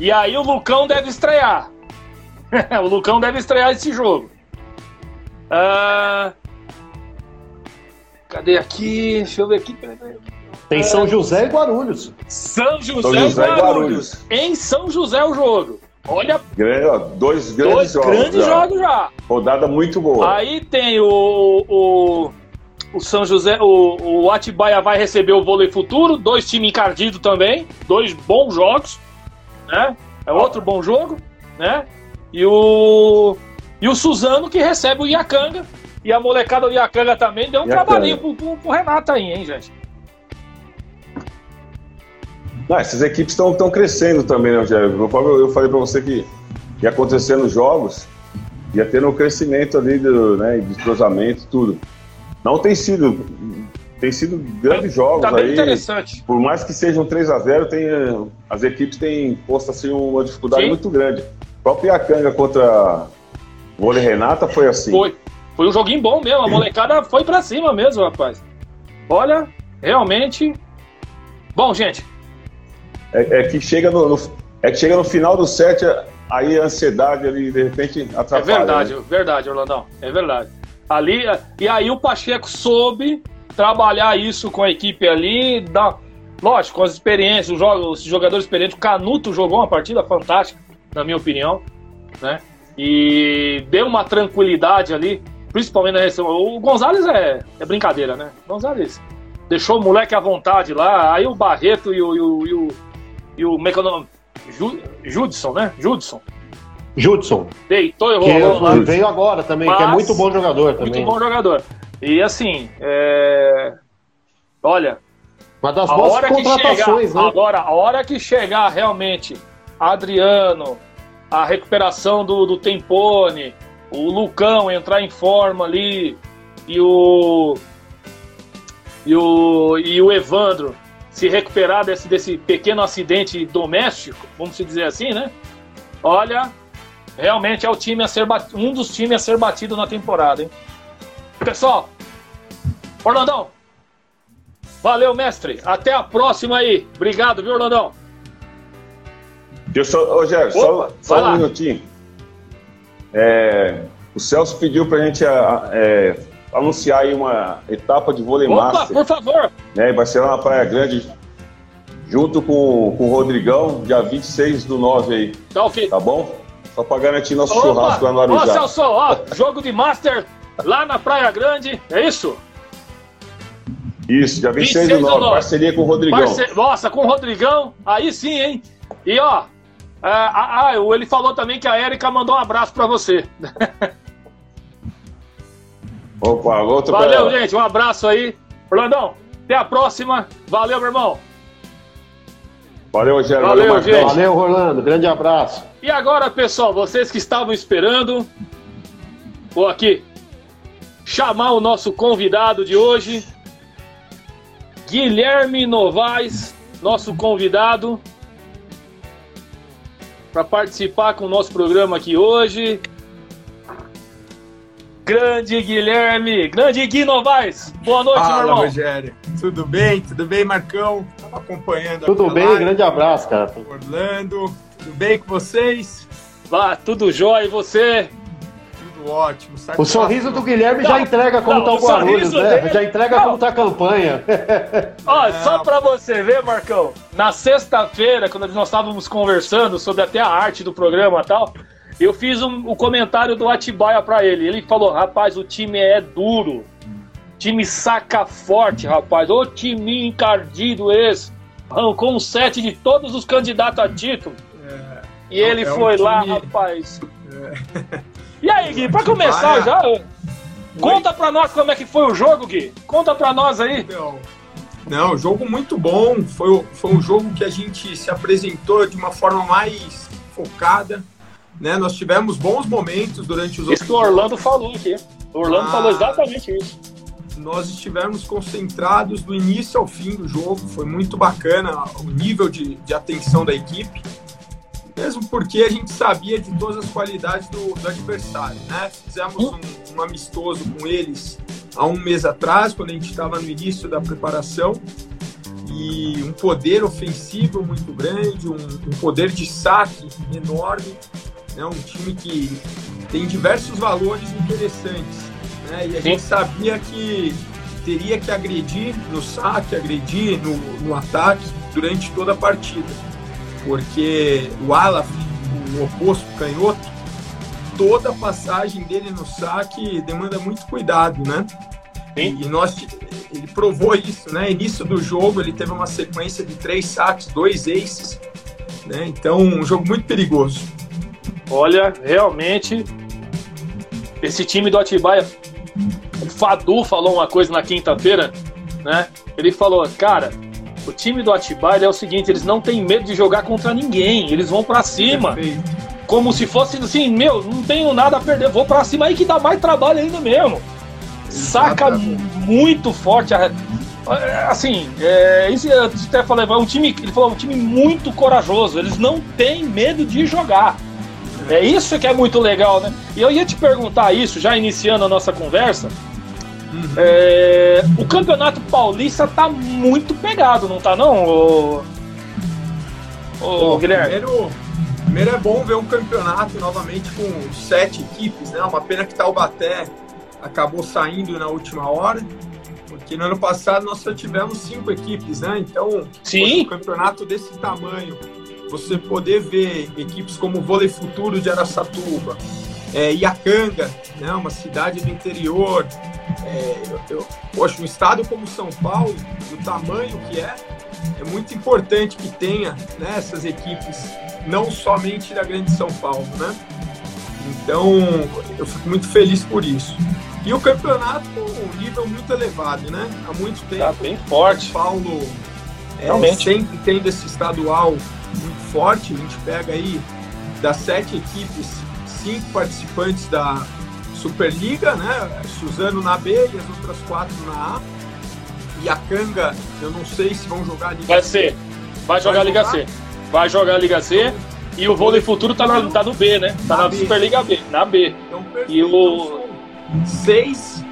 E aí o Lucão deve estrear. o Lucão deve estrear esse jogo. Ah, Cadê aqui? Deixa eu ver aqui. Tem São José e Guarulhos. São José, São José e Guarulhos. Guarulhos. Em São José o jogo. Olha, Grande, ó, dois grandes dois jogos. grandes já. jogos já. Rodada muito boa. Aí tem o, o, o São José, o, o Atibaia vai receber o Vôlei Futuro, dois times encardidos também, dois bons jogos, né? É outro bom jogo, né? E o e o Suzano que recebe o Iacanga e a molecada do Iacanga também deu um Iacanga. trabalhinho pro, pro, pro Renato aí, hein, gente? Essas equipes estão crescendo também, né, Rogério? Eu, falei para você que ia acontecer nos jogos, ia tendo um crescimento ali do, né, de entrosamento, tudo. Não tem sido. Tem sido grandes jogos Tá bem aí. interessante. Por mais que sejam 3 a 0 tem, as equipes têm posto assim, uma dificuldade Sim. muito grande. O próprio Iacanga contra o Vôlei Renata foi assim. Foi. Foi um joguinho bom mesmo. A molecada foi pra cima mesmo, rapaz. Olha, realmente. Bom, gente, É, é que chega no, no- é que chega no final do set, aí a ansiedade ali, de repente, É atrapalha. verdade, né? verdade, Orlandão. É verdade. Ali, e aí o Pacheco soube trabalhar isso com a equipe ali, lógico, com as experiências, os, os jogadores experientes. O Canuto jogou uma partida fantástica, na minha opinião, né? E deu uma tranquilidade ali, principalmente na reação. O Gonzalez é, é brincadeira, né? O Gonzalez deixou o moleque à vontade lá, aí o Barreto e o. E o, e o, e o é o Judson, né? Judson. Judson, Deitou e que rolou lá. veio agora também, que é Mas- muito bom jogador também. Muito bom jogador. E assim, é... olha, Uma das boas hora que contratações, chegar, né? agora, a hora que chegar realmente Adriano, a recuperação do, do Tempone, o Lucão entrar em forma ali e o e o e o Evandro se recuperar desse, desse pequeno acidente doméstico, vamos se dizer assim, né? Olha, realmente é o time a ser bat- um dos times a ser batido na temporada, hein? Pessoal, Orlandão, valeu, mestre. Até a próxima aí. Obrigado, viu, Orlandão? Deixa eu só, só, um lá. minutinho. É, o Celso pediu pra gente a- é, anunciar aí uma etapa de vôlei Opa, master, por favor. né? Vai ser lá na Praia Grande, junto com, com o Rodrigão, dia 26 do 9 aí, Tá ok. tá bom? Só pra garantir nosso Opa, churrasco lá no Arujá. Celso, ó, jogo de Master lá na Praia Grande, é isso? Isso, dia 26 do 26 do 9, nove. parceria com o Rodrigão. Parce- Nossa, com o Rodrigão, aí sim, hein? E ó, ah, ah, ele falou também que a Erika mandou um abraço pra você. Opa, outro Valeu, gente, um abraço aí. Orlandão, até a próxima. Valeu, meu irmão. Valeu, Rogério. Valeu, Marcão. gente. Valeu, Rolando. Grande abraço. E agora, pessoal, vocês que estavam esperando, vou aqui chamar o nosso convidado de hoje, Guilherme Novaes, nosso convidado, para participar com o nosso programa aqui hoje. Grande Guilherme, grande Gui Novaes, boa noite, meu Fala, irmão. Rogério. Tudo bem? Tudo bem, Marcão? Acompanhando Tudo bem? live. Grande abraço, cara. Orlando. Tudo bem com vocês? Vá, tudo jóia, e você? Tudo ótimo. O sorriso do Guilherme já Não, entrega como não, tá o Guarulhos, né? dele- Já entrega Não. como tá a campanha. Ó, só pra você ver, Marcão, na sexta-feira, quando nós estávamos conversando sobre até a arte do programa e tal, eu fiz um- o comentário do Atibaia pra ele. Ele falou: rapaz, o time é duro. Time saca forte, rapaz. Ô time encardido esse. Arrancou um set de todos os candidatos a título. É, E ele é um foi lá, time- É. rapaz. E aí, Gui, pra começar já, conta pra nós como é que foi o jogo, Gui. Conta pra nós aí. Então, não, jogo muito bom. Foi, foi um jogo que a gente se apresentou de uma forma mais focada. Né? Nós tivemos bons momentos durante os Isso que o Orlando falou aqui. O Orlando Ah. falou exatamente isso. Nós estivemos concentrados do início ao fim do jogo. Foi muito bacana o nível de, de atenção da equipe, mesmo porque a gente sabia de todas as qualidades do, do adversário. Né? Fizemos um, um amistoso com eles há um mês atrás, quando a gente estava no início da preparação. E um poder ofensivo muito grande, um, um poder de saque enorme. Né? Um time que tem diversos valores interessantes né? E a Sim. gente sabia que teria que agredir no saque, agredir no, no ataque durante toda a partida. Porque o Alaf, o oposto canhoto, toda a passagem dele no saque demanda muito cuidado, né? Sim. E nós, ele provou isso, né? Início do jogo, ele teve uma sequência de três saques, dois aces, né? Então, um jogo muito perigoso. Olha, realmente, esse time do Atibaia, o Fadu falou uma coisa na quinta-feira, né? Ele falou, cara, o time do Atibaia é o seguinte, eles não têm medo de jogar contra ninguém, eles vão pra cima, Perfeito. como se fosse assim, meu, não tenho nada a perder, vou pra cima aí que dá mais trabalho ainda mesmo. Saca muito forte, a- assim, é, isso eu até falei, é um time, ele falou, um time muito corajoso, eles não têm medo de jogar. É isso que é muito legal, né? E eu ia te perguntar isso, já iniciando a nossa conversa. Uhum. É, o campeonato paulista tá muito pegado, não tá não, ô, ô, Bom, Guilherme? Primeiro, primeiro é bom ver um campeonato novamente com sete equipes, né? Uma pena que Taubaté acabou saindo na última hora, porque no ano passado nós só tivemos cinco equipes, né? Então, Sim. um campeonato desse tamanho, você poder ver equipes como o Vôlei Futuro de Araçatuba, é, Iacanga, né? Uma cidade do interior, é, eu, eu, poxa, um estado como São Paulo, do tamanho que é, é muito importante que tenha né, essas equipes, não somente da Grande São Paulo, né? Então, eu fico muito feliz por isso. E o campeonato com um nível muito elevado, né? Há muito tempo. Tá bem forte. São Paulo é, sempre tendo esse estadual forte. A gente pega aí das sete equipes, cinco participantes da Superliga, né? Suzano na B e as outras quatro na A. E a Canga, eu não sei se vão jogar a Liga Vai ser. Vai jogar a Liga? C. Vai jogar a Liga C. E o vôlei futuro tá, na- tá no B, né? Tá Na na B. Superliga B, na B. Então, perfeito. E o- Então, seis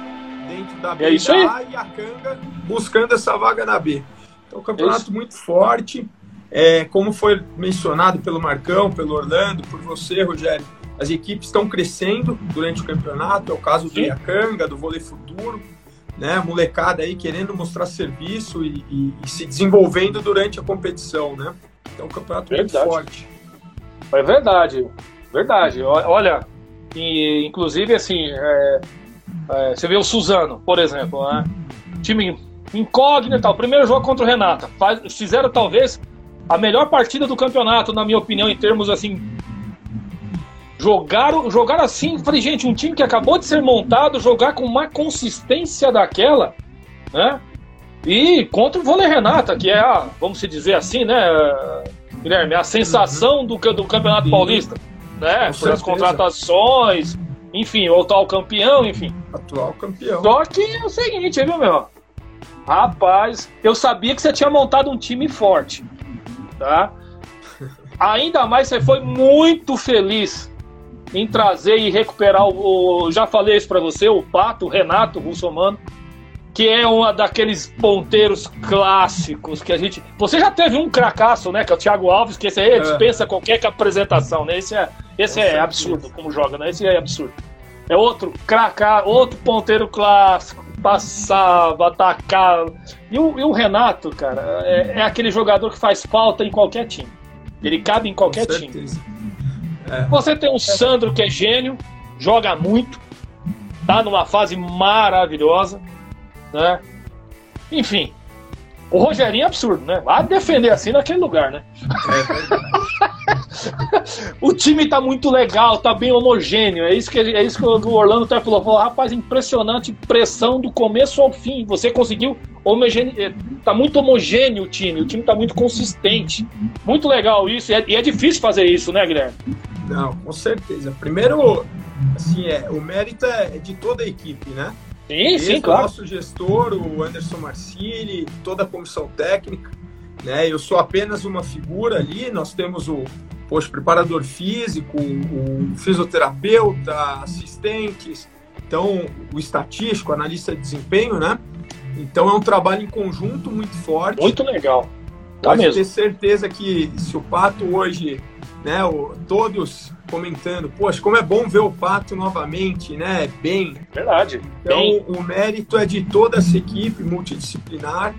dentro da B É isso e aí. A e a Canga buscando essa vaga na B. Então, campeonato muito forte. É, como foi mencionado pelo Marcão, pelo Orlando, por você, Rogério, as equipes estão crescendo durante o campeonato. É o caso do. Iacanga, do Vôlei Futuro, né? Molecada aí querendo mostrar serviço e, e- e se desenvolvendo durante a competição, né? Então, um campeonato Verdade. muito forte. É verdade. Verdade. O- Olha, e, inclusive, assim, é, é, você vê o Suzano, por exemplo, né? Time incógnito e tal. Primeiro jogo contra o Renata. Faz- fizeram, talvez, a melhor partida do campeonato, na minha opinião, em termos, assim... Jogaram, jogaram assim, falei, gente, um time que acabou de ser montado, jogar com uma consistência daquela, né? E contra o Vôlei Renata, que é a, vamos se dizer assim, né, Guilherme, a sensação do, do Campeonato. Paulista, né? Com Por as contratações, enfim, o atual campeão, enfim. Atual campeão. Só que é o seguinte, viu, meu? Rapaz, eu sabia que você tinha montado um time forte, tá? Ainda mais você foi muito feliz em trazer e recuperar o. já falei isso pra você, o Pato, o Renato Russomano, que é uma daqueles ponteiros clássicos que a gente. Você já teve um cracaço, né? Que é o Thiago Alves, que esse aí É. dispensa qualquer apresentação, né? Esse é, esse é absurdo como joga, né? Esse é absurdo. É outro cracar, outro ponteiro clássico, passava, atacava. E o, e o Renato, cara, é, é aquele jogador que faz falta em qualquer time. Ele cabe em qualquer Com time. certeza. Você tem o Sandro, que é gênio, joga muito, tá numa fase maravilhosa, né? Enfim, o Rogerinho é absurdo, né? Vai defender assim naquele lugar, né? É verdade. O time tá muito legal, tá bem homogêneo. É isso que, é isso que o Orlando até falou. falou. Rapaz, impressionante pressão do começo ao fim. Você conseguiu homogêneo. eh, Tá muito homogêneo o time. O time tá muito consistente. Muito legal isso. E é, e é difícil fazer isso, né, Guilherme? Não, com certeza. Primeiro, assim, é, o mérito é de toda a equipe, né? Sim, sim, o claro. nosso gestor, o Anderson Marcilli, toda a comissão técnica, né? Eu sou apenas uma figura ali, nós temos o poxa, preparador físico, o fisioterapeuta, assistentes, então o estatístico, analista de desempenho, né? Então é um trabalho em conjunto muito forte. Muito legal. Tá Pode mesmo. ter certeza que se o Pato hoje, né, o- todos comentando, poxa, como é bom ver o Pato novamente, né, bem, Verdade. então, Bem, o mérito é de toda essa equipe multidisciplinar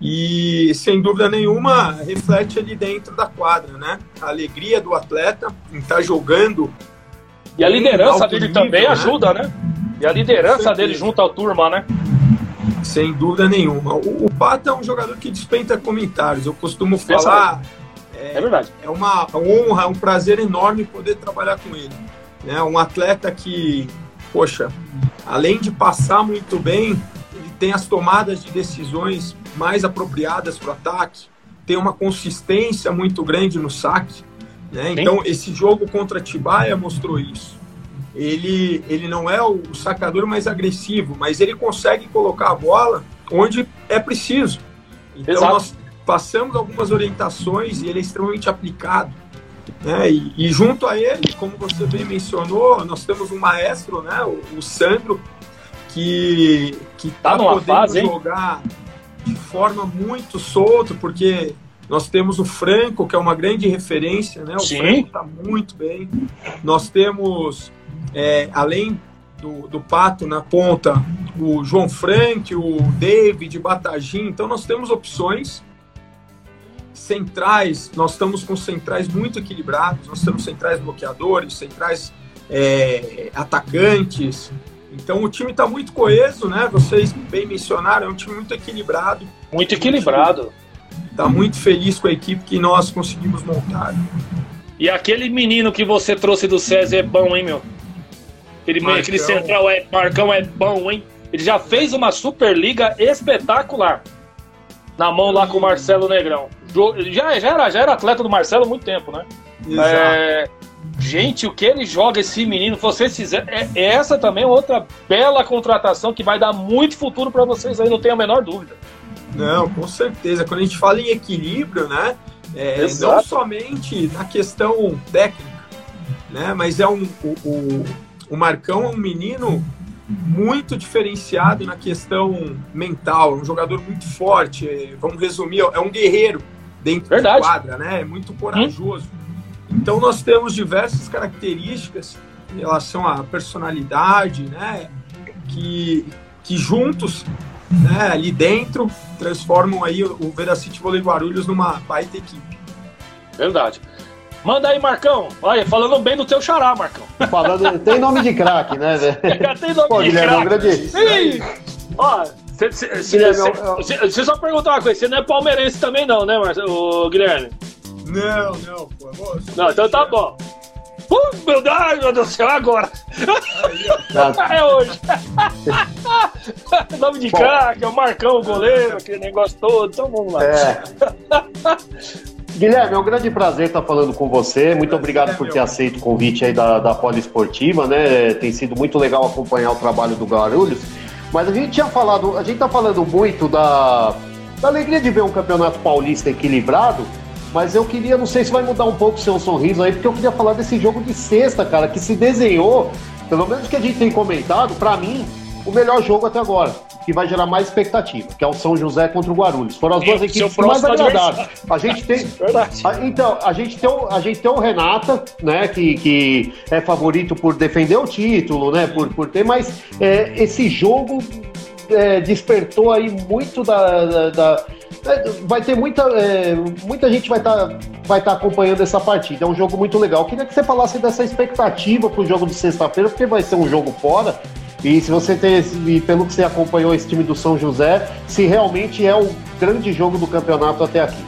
e, sem dúvida nenhuma, reflete ali dentro da quadra, né? A alegria do atleta em estar jogando. e a liderança dele nível, também né? ajuda, né? E a liderança dele junto à turma, né? Sem dúvida nenhuma. O, o Pato é um jogador que dispensa comentários. Eu costumo falar, É verdade. é uma honra, é um prazer enorme poder trabalhar com ele. Né? Um atleta que, poxa, além de passar muito bem, ele tem as tomadas de decisões mais apropriadas para o ataque, tem uma consistência muito grande no saque. Né? Então, esse jogo contra Tibaia mostrou isso. Ele, ele não é o sacador mais agressivo, mas ele consegue colocar a bola onde é preciso. Então, Exato. nós passamos algumas orientações e ele é extremamente aplicado. Né? E, e junto a ele, como você bem mencionou, nós temos um maestro, né? o, o Sandro, que que Tá tá podendo fase, jogar de forma muito solta, porque nós temos o Franco, que é uma grande referência, né? O Sim. Franco está muito bem. Nós temos, é, além do, do Pato na ponta, o João Frank, o David, Batagim. Então nós temos opções centrais. Nós estamos com centrais muito equilibrados. Nós temos centrais bloqueadores, centrais é, atacantes. Então o time está muito coeso, né? Vocês bem mencionaram, é um time muito equilibrado. Muito equilibrado. Está muito feliz com a equipe que nós conseguimos montar. E aquele menino que você trouxe do César é bom, hein, meu? Aquele, Marcão. aquele central é Marcão é bom, hein? Ele já fez uma Superliga espetacular. Na mão lá com o Marcelo Negrão. Já, já, era, já era atleta do Marcelo há muito tempo, né? Exato. É, gente, o que ele joga esse menino, vocês fizerem. É, essa também é outra bela contratação que vai dar muito futuro para vocês aí, não tenho a menor dúvida. Não, com certeza. Quando a gente fala em equilíbrio, né? é, não somente na questão técnica, né? Mas é um o, o, o Marcão é um menino muito diferenciado na questão mental, é um jogador muito forte. é, vamos resumir, é um guerreiro dentro Verdade. da quadra, né? É muito corajoso. Então nós temos diversas características em relação à personalidade, né? Que, que juntos, né, ali dentro, transformam aí o, Veracity Vôlei Guarulhos numa baita equipe. Verdade. Manda aí, Marcão. Olha, falando bem do teu xará, Marcão. Falando, tem nome de craque, né? Já tem nome Pô, de Guilherme, é um craque. grande. Ih, Ó, cê- cê- cê- Guilherme, cê- eu- eu- cê- Deixa eu só perguntar uma coisa. Você não é palmeirense também, não, né, Marcelo, ô, Guilherme? Não, não, pô. vou- Não, então tá bom. Uh, meu Deus, ai, meu Deus do céu, agora! é hoje! Nome de craque, é o Marcão, o goleiro, aquele negócio todo, então vamos lá. É. Guilherme, é um grande prazer estar falando com você. Muito obrigado por ter aceito o convite aí da, da Poliesportiva, né? Tem sido muito legal acompanhar o trabalho do Guarulhos. Mas a gente tinha falado, a gente tá falando muito da, da alegria de ver um campeonato paulista equilibrado, mas eu queria, não sei se vai mudar um pouco o seu sorriso aí, porque eu queria falar desse jogo de sexta, cara, que se desenhou, pelo menos que a gente tem comentado, para mim, o melhor jogo até agora, que vai gerar mais expectativa, que é o São José contra o Guarulhos. Foram as duas equipes mais agradáveis. A gente tem. A, então, a gente tem, o, a gente tem o Renata, né, que, que é favorito por defender o título, né, por, por ter, mas é, esse jogo é, despertou aí muito da, da, da é, vai ter muita, é, muita gente vai estar tá, vai tá acompanhando essa partida. É um jogo muito legal. Queria que você falasse dessa expectativa para o jogo de sexta-feira, porque vai ser um jogo fora. E se você tem, e pelo que você acompanhou esse time do São José, se realmente é o grande jogo do campeonato até aqui.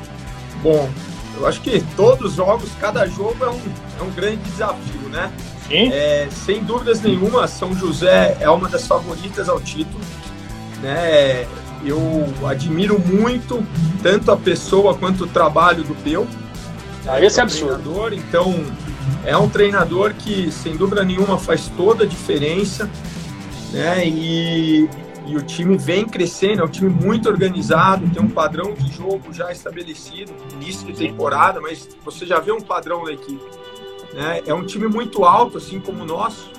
Bom, eu acho que todos os jogos, cada jogo é um, é um grande desafio, né? Sim. É, sem dúvidas nenhuma, São José é uma das favoritas ao título. Né? Eu admiro muito tanto a pessoa quanto o trabalho do Peu. Ah, esse é absurdo. Treinador, então, é um treinador que, sem dúvida nenhuma, faz toda a diferença né? E, e o time vem crescendo, é um time muito organizado, tem um padrão de jogo já estabelecido, início de temporada, mas você já vê um padrão da equipe. Né? É um time muito alto, assim como o nosso.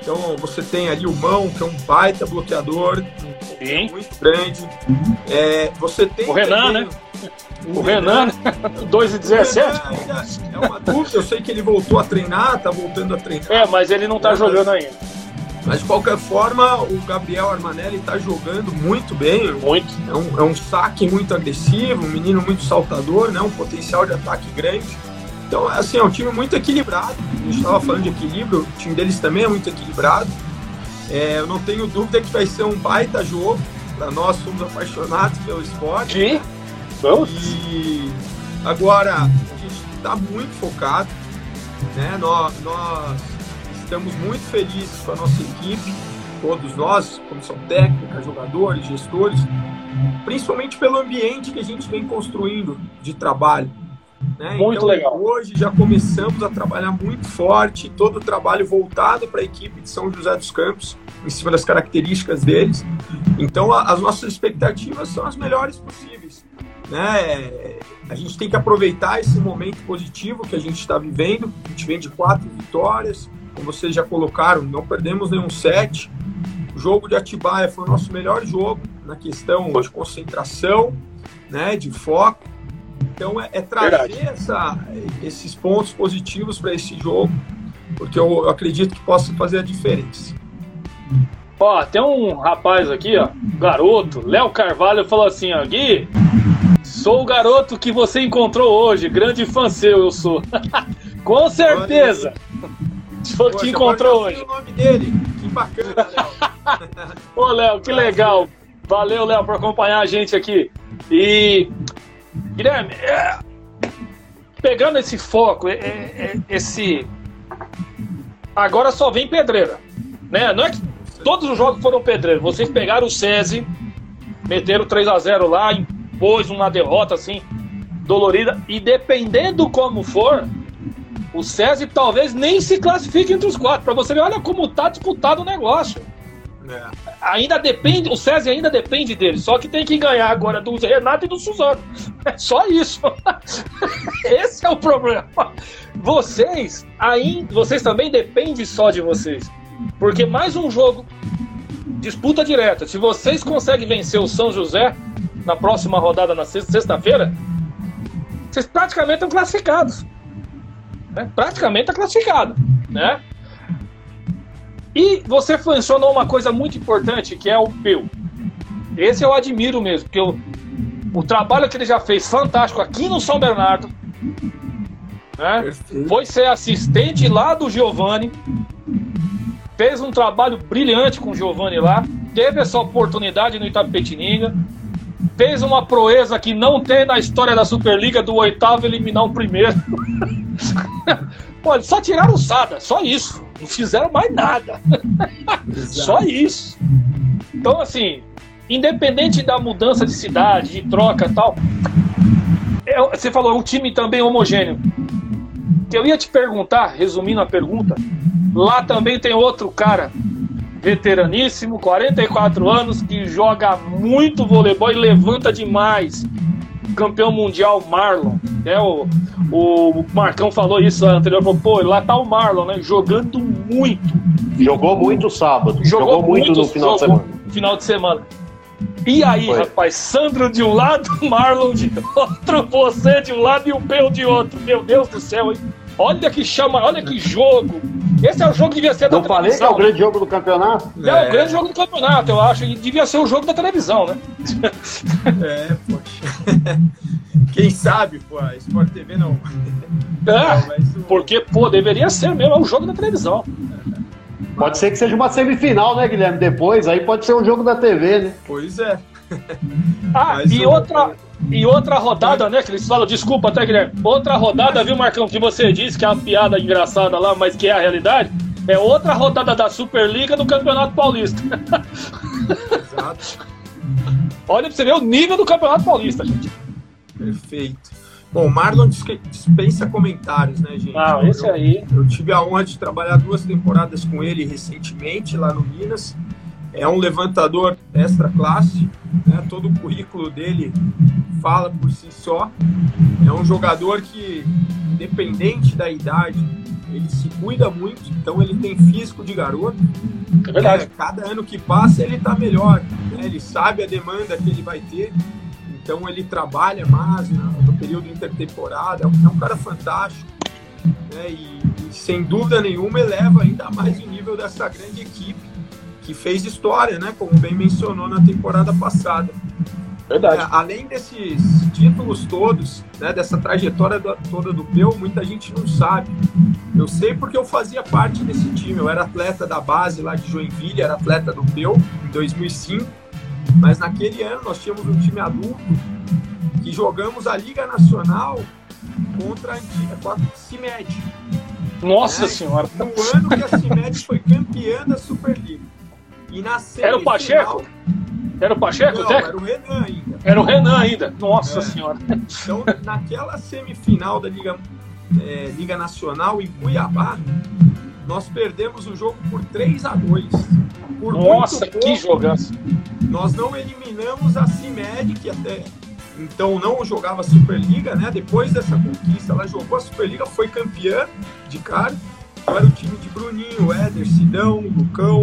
Então você tem ali o Mão, que é um baita bloqueador, Sim. muito grande. É, você tem o Renan, né? O, o Renan, Renan 2 e 17. É uma dúvida, eu sei que ele voltou a treinar, tá voltando a treinar. É, mas ele não tá jogando ainda. Mas de qualquer forma, o Gabriel Armanelli está jogando muito bem. Muito. É um, é um saque muito agressivo, um menino muito saltador, né? um potencial de ataque grande. Então, assim, é um time muito equilibrado. A gente estava falando de equilíbrio, o time deles também é muito equilibrado. É, eu não tenho dúvida que vai ser um baita jogo. Para nós somos apaixonados pelo esporte. Sim, vamos. E agora, a gente está muito focado. Né? Nós, nós Estamos muito felizes com a nossa equipe, todos nós, comissão técnica, jogadores, gestores, principalmente pelo ambiente que a gente vem construindo de trabalho. Né? Muito então, legal. Hoje já começamos a trabalhar muito forte, todo o trabalho voltado para a equipe de São José dos Campos, em cima das características deles. Então, a, as nossas expectativas são as melhores possíveis. Né? A gente tem que aproveitar esse momento positivo que a gente está vivendo. A gente vem de quatro vitórias, como vocês já colocaram, não perdemos nenhum set. O jogo de Atibaia foi o nosso melhor jogo na questão de concentração, né, de foco. Então é, é trazer essa, esses pontos positivos para esse jogo, porque eu, eu acredito que possa fazer a diferença. Ó, tem um rapaz aqui, ó, garoto, Léo Carvalho, falou assim, ó, Gui, sou o garoto que você encontrou hoje, grande fã seu eu sou. Com certeza. Poxa, te encontrou hoje. o nome dele. Que bacana, Léo. Ô, Léo, que legal. Valeu, Léo, por acompanhar a gente aqui. E, Guilherme, é... pegando esse foco, é, é, esse. Agora só vem pedreira. Né? Não é que todos os jogos foram pedreira. Vocês pegaram o SESI, meteram 3 a 0 lá, impôs uma derrota assim, dolorida. E dependendo como for, o SESI talvez nem se classifique entre os quatro. Para você ver, olha como tá disputado o negócio. É. Ainda depende, o SESI ainda depende dele, só que tem que ganhar agora do Renato e do Suzano. É só isso. Esse é o problema. Vocês, ainda, vocês também dependem só de vocês. Porque mais um jogo, disputa direta. Se vocês conseguem vencer o São José na próxima rodada, na sexta-feira, vocês praticamente estão classificados né? praticamente está classificado, né? E você mencionou uma coisa muito importante que é o Peu. Esse eu admiro mesmo, porque o, o trabalho que ele já fez fantástico aqui no São Bernardo, né? Foi ser assistente lá do Giovanni, fez um trabalho brilhante com o Giovanni lá, teve essa oportunidade no Itapetininga, fez uma proeza que não tem na história da Superliga do oitavo eliminar o primeiro. Pô, eles só tiraram o Sada, só isso. Não fizeram mais nada. só isso. Então, assim, independente da mudança de cidade, de troca e tal, é, você falou, é um time também homogêneo. Eu ia te perguntar, resumindo a pergunta, lá também tem outro cara, veteraníssimo, 44 anos, que joga muito voleibol e levanta demais. Campeão mundial Marlon. É, o, o Marcão falou isso anterior, falou, pô, lá tá o Marlon, né? Jogando muito. Jogou muito sábado. Jogou, jogou muito, muito, no final de semana. Final de semana. E aí, Foi. rapaz, Sandro de um lado, Marlon de outro, você de um lado e o Peu de outro. Meu Deus do céu, hein? Olha que chama, olha que jogo. Esse é o jogo que devia ser da Não falei que é o grande jogo do campeonato? É, é, o grande jogo do campeonato, eu acho. E devia ser o jogo da televisão, né? É, poxa. Quem sabe, pô, a Sport TV não. É, não, porque, pô, deveria ser mesmo, é o jogo da televisão. Pode ser que seja uma semifinal, né, Guilherme? Depois, aí pode ser um jogo da TV, né? Pois é. Ah, Mas e outra. E outra rodada, né? Que eles falam, desculpa até, Guilherme. Outra rodada, viu, Marcão, que você disse que é uma piada engraçada lá, mas que é a realidade. É outra rodada da Superliga do Campeonato Paulista. Exato. Olha pra você ver o nível do Campeonato Paulista, gente. Perfeito. Bom, Marlon dispensa comentários, né, gente? Ah, esse eu, aí. Eu tive a honra de trabalhar duas temporadas com ele recentemente lá no Minas. É um levantador extra classe, né? todo o currículo dele fala por si só. É um jogador que, independente da idade, ele se cuida muito, então ele tem físico de garoto. É verdade. É, cada ano que passa ele está melhor, né? ele sabe a demanda que ele vai ter então ele trabalha mais no período intertemporada, é um, cara fantástico. Né? E, e, sem dúvida nenhuma eleva ainda mais o nível dessa grande equipe que fez história, né? como bem mencionou na temporada passada. Verdade. É, além desses títulos todos, né, dessa trajetória do, toda do Peu, muita gente não sabe. Eu sei porque eu fazia parte desse time. Eu era atleta da base lá de Joinville, era atleta do Peu em 2005 mas naquele ano nós tínhamos um time adulto que jogamos a Liga Nacional contra a antiga, a CIMED. Nossa né? Senhora! No ano que a CIMED foi campeã da Superliga. E na Era o Pacheco? Era o Pacheco? Não, era o Renan ainda. Era o Renan ainda. Nossa é. Senhora! Então, naquela semifinal da Liga, é, Liga Nacional em Cuiabá, nós perdemos o jogo por 3 a 2 por Nossa, pouco, que jogaço! Nós não eliminamos a CIMED, que até então não jogava Superliga, né? Depois dessa conquista, ela jogou a Superliga, foi campeã de cara. Era o time de Bruninho, Éder, Sidão, Lucão.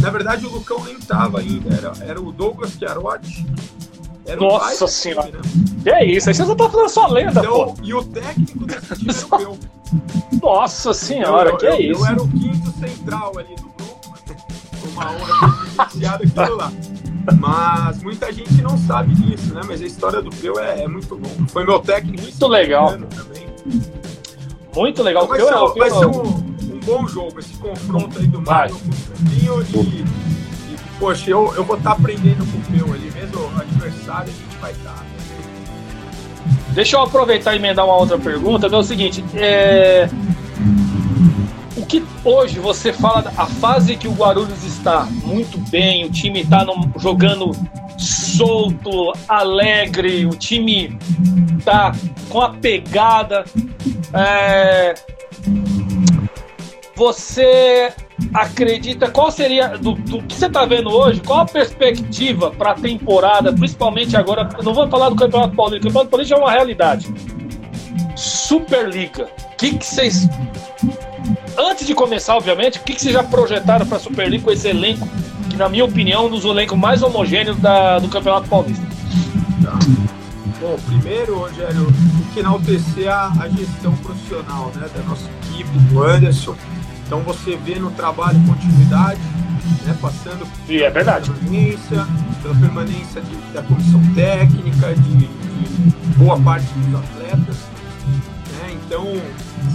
Na verdade, o Lucão nem estava ainda, era, era o Douglas Chiarotti. Era Nossa senhora! Time, né? Que é isso? Aí você já tá falando só lenda, então, pô. E o técnico desse time era. Nossa senhora, eu, que é isso? Eu era o quinto central ali do uma honra ter aquilo lá. Mas muita gente não sabe disso, né? Mas a história do Peu é, é muito longa. Foi meu técnico. Muito legal. Também. Muito legal. Então vai, ser, é, vai ser um, bom jogo, esse confronto aí do Mário com o. E, e, poxa, eu, eu vou estar tá aprendendo com o Peu ali, mesmo adversário, a gente vai estar. Tá, né? Deixa eu aproveitar e emendar uma outra pergunta, que é o seguinte. É o que hoje você fala, a fase que o Guarulhos está muito bem, o time está jogando solto, alegre, o time está com a pegada. É, você acredita, qual seria, do, do que você está vendo hoje, qual a perspectiva para a temporada, principalmente agora, não vamos falar do Campeonato Paulista, o Campeonato Paulista é uma realidade. Superliga, o que, vocês antes de começar, obviamente, o que, vocês já projetaram para a Superliga com esse elenco, que na minha opinião é dos elencos mais homogêneos da, do Campeonato Paulista? Bom, primeiro, Rogério, tem que enaltecer a, a gestão profissional né, da nossa equipe, do Anderson. Então você vê no trabalho continuidade, né, passando e é verdade. pela permanência, pela permanência de, da comissão técnica, de, de boa parte dos atletas. Né, então,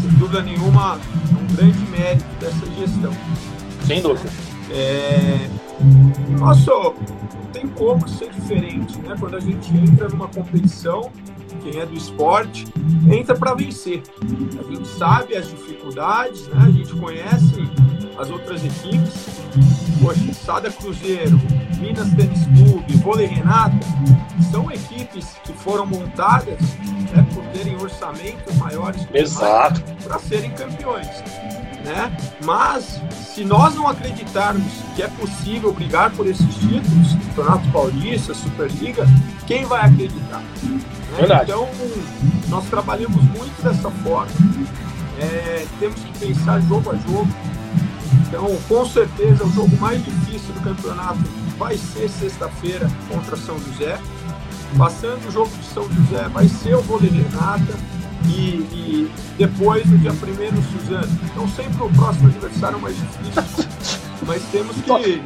sem dúvida nenhuma, é um grande mérito dessa gestão. Sem dúvida. É, nosso, tem como ser diferente, né? Quando a gente entra numa competição, quem é do esporte, entra para vencer. A gente sabe as dificuldades, né? a gente conhece as outras equipes. Poxa, Sada Cruzeiro, Minas Tênis Clube, Vôlei Renata, são equipes que foram montadas né, por terem orçamentos maiores para serem campeões. Né? Mas se nós não acreditarmos que é possível brigar por esses títulos, Campeonato Paulista, Superliga, quem vai acreditar? Né? Então, nós trabalhamos muito dessa forma. É, temos que pensar jogo a jogo. Então, com certeza, o jogo mais difícil do campeonato vai ser sexta-feira contra São José. Passando o jogo de São José, vai ser o vôlei Renata e, e depois no dia primeiro Suzano. Então sempre o próximo adversário é mais difícil. Mas temos que.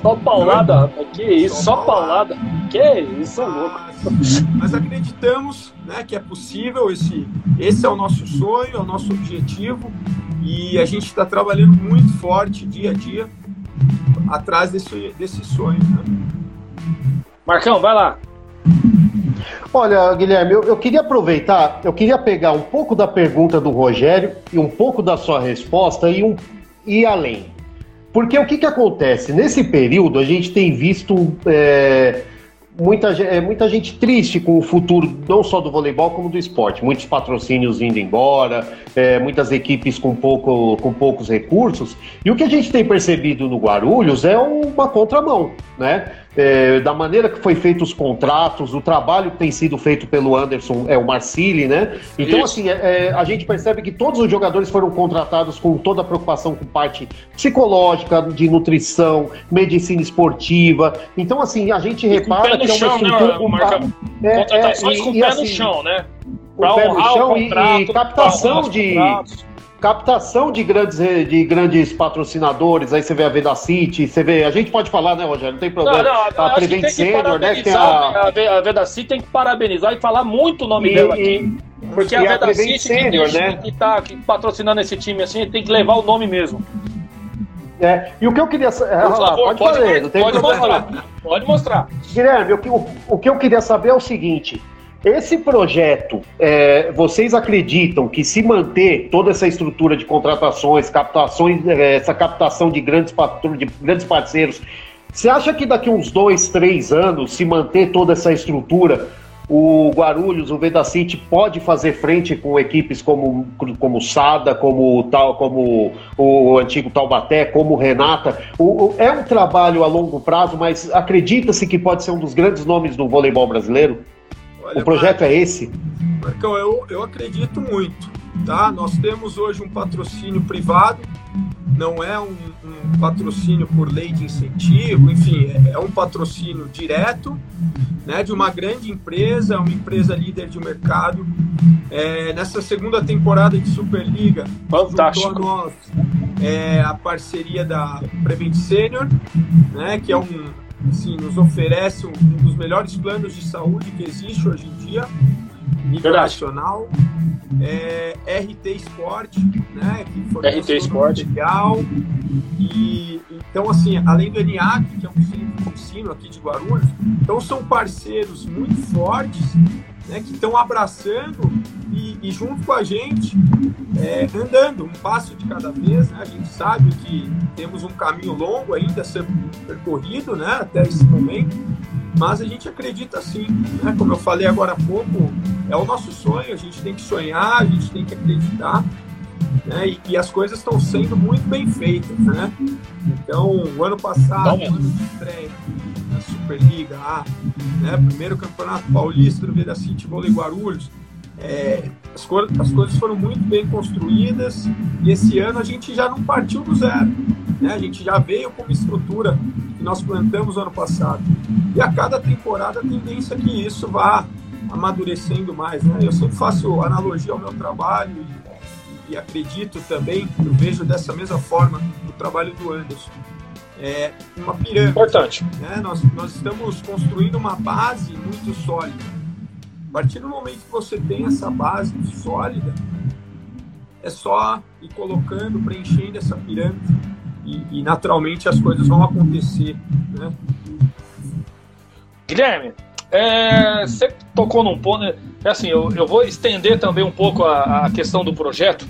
Só, só paulada, rapaz. Que isso, só, só paulada. Que isso, é louco. Mas, mas acreditamos né, que é possível, esse, esse é o nosso sonho, é o nosso objetivo. E a gente está trabalhando muito forte dia a dia atrás desse, desse sonho. Né? Marcão, vai lá. Olha, Guilherme, eu, eu, queria aproveitar, eu queria pegar um pouco da pergunta do Rogério e um pouco da sua resposta e um, ir além. Porque o que, que acontece? Nesse período, a gente tem visto é, muita, é, muita gente triste com o futuro, não só do voleibol, como do esporte. Muitos patrocínios indo embora, é, muitas equipes com, pouco, com poucos recursos. E o que a gente tem percebido no Guarulhos é uma contramão, né? É, da maneira que foi feito os contratos, o trabalho que tem sido feito pelo Anderson, é o Marcili, né? Então, Isso. assim, é, é, a gente percebe que todos os jogadores foram contratados com toda a preocupação com parte psicológica, de nutrição, medicina esportiva. Então, assim, a gente repara que é uma chão, né, estrutura. Né, Marca, é, contratações é, com o pé assim, no chão, né? Pra o pé no chão e, e captação de. Contratos captação de grandes, de grandes patrocinadores, aí você vê a Veda City, você vê. A gente pode falar, né, Rogério? Não tem problema. Não, não, a Prevent Senior, né? Tem a... a Veda City tem que parabenizar e falar muito o nome e, dela aqui. Porque a Veda a City Senior, que, né? que tá que patrocinando esse time assim, tem que levar o nome mesmo. É, e o que eu queria saber. pode, pode, fazer, tem pode mostrar. Pode mostrar. Guilherme, o, o, o que eu queria saber é o seguinte: esse projeto, é, vocês acreditam que se manter toda essa estrutura de contratações, captações, é, essa captação de grandes, de grandes parceiros, você acha que daqui uns dois, três anos, se manter toda essa estrutura, o Guarulhos, o Vedacity pode fazer frente com equipes como como Sada, como tal, como o antigo Taubaté, como Renata. O, o, é um trabalho a longo prazo, mas acredita-se que pode ser um dos grandes nomes do voleibol brasileiro? Olha, o projeto Marcos, é esse? Marcão, eu, eu acredito muito. Tá? Nós temos hoje um patrocínio privado, não é um, um patrocínio por lei de incentivo, enfim, é, é, um patrocínio direto né, de uma grande empresa, uma empresa líder de mercado. É, nessa segunda temporada de Superliga, Fantástico. juntou a nós é, a parceria da Prevent Senior, né, que é um, assim, nos oferece um, dos melhores planos de saúde que existe hoje em dia, nível nacional. É, RT Sport, né, que foi RT Sport. material. E, então, assim, além do ENIAC, que é um centro de ensino aqui de Guarulhos, então são parceiros muito fortes né, que estão abraçando e, e, junto com a gente, é, andando um passo de cada vez. Né? A gente sabe que temos um caminho longo ainda a ser percorrido né, até esse momento, mas a gente acredita sim. Né? Como eu falei agora há pouco, é o nosso sonho, a gente tem que sonhar, a gente tem que acreditar. Né? E, e, as coisas estão sendo muito bem feitas, né? Então, o ano passado, o ano de estreia, na Superliga A, né? primeiro campeonato paulista do Veda City Vôlei Guarulhos. É, as, co as coisas foram muito bem construídas e esse ano a gente já não partiu do zero. Né? A gente já veio com uma estrutura que nós plantamos ano passado. E a cada temporada a tendência é que isso vá amadurecendo mais. Né? Eu sempre faço analogia ao meu trabalho e, e acredito também, eu vejo dessa mesma forma o trabalho do Anderson é, uma pirâmide. Importante. Né? Nós, nós estamos construindo uma base muito sólida. A partir do momento que você tem essa base sólida, é só ir colocando, preenchendo essa pirâmide. e, e naturalmente as coisas vão acontecer. Né? Guilherme, é, você tocou num ponto. É assim, eu, eu vou estender também um pouco a, a questão do projeto,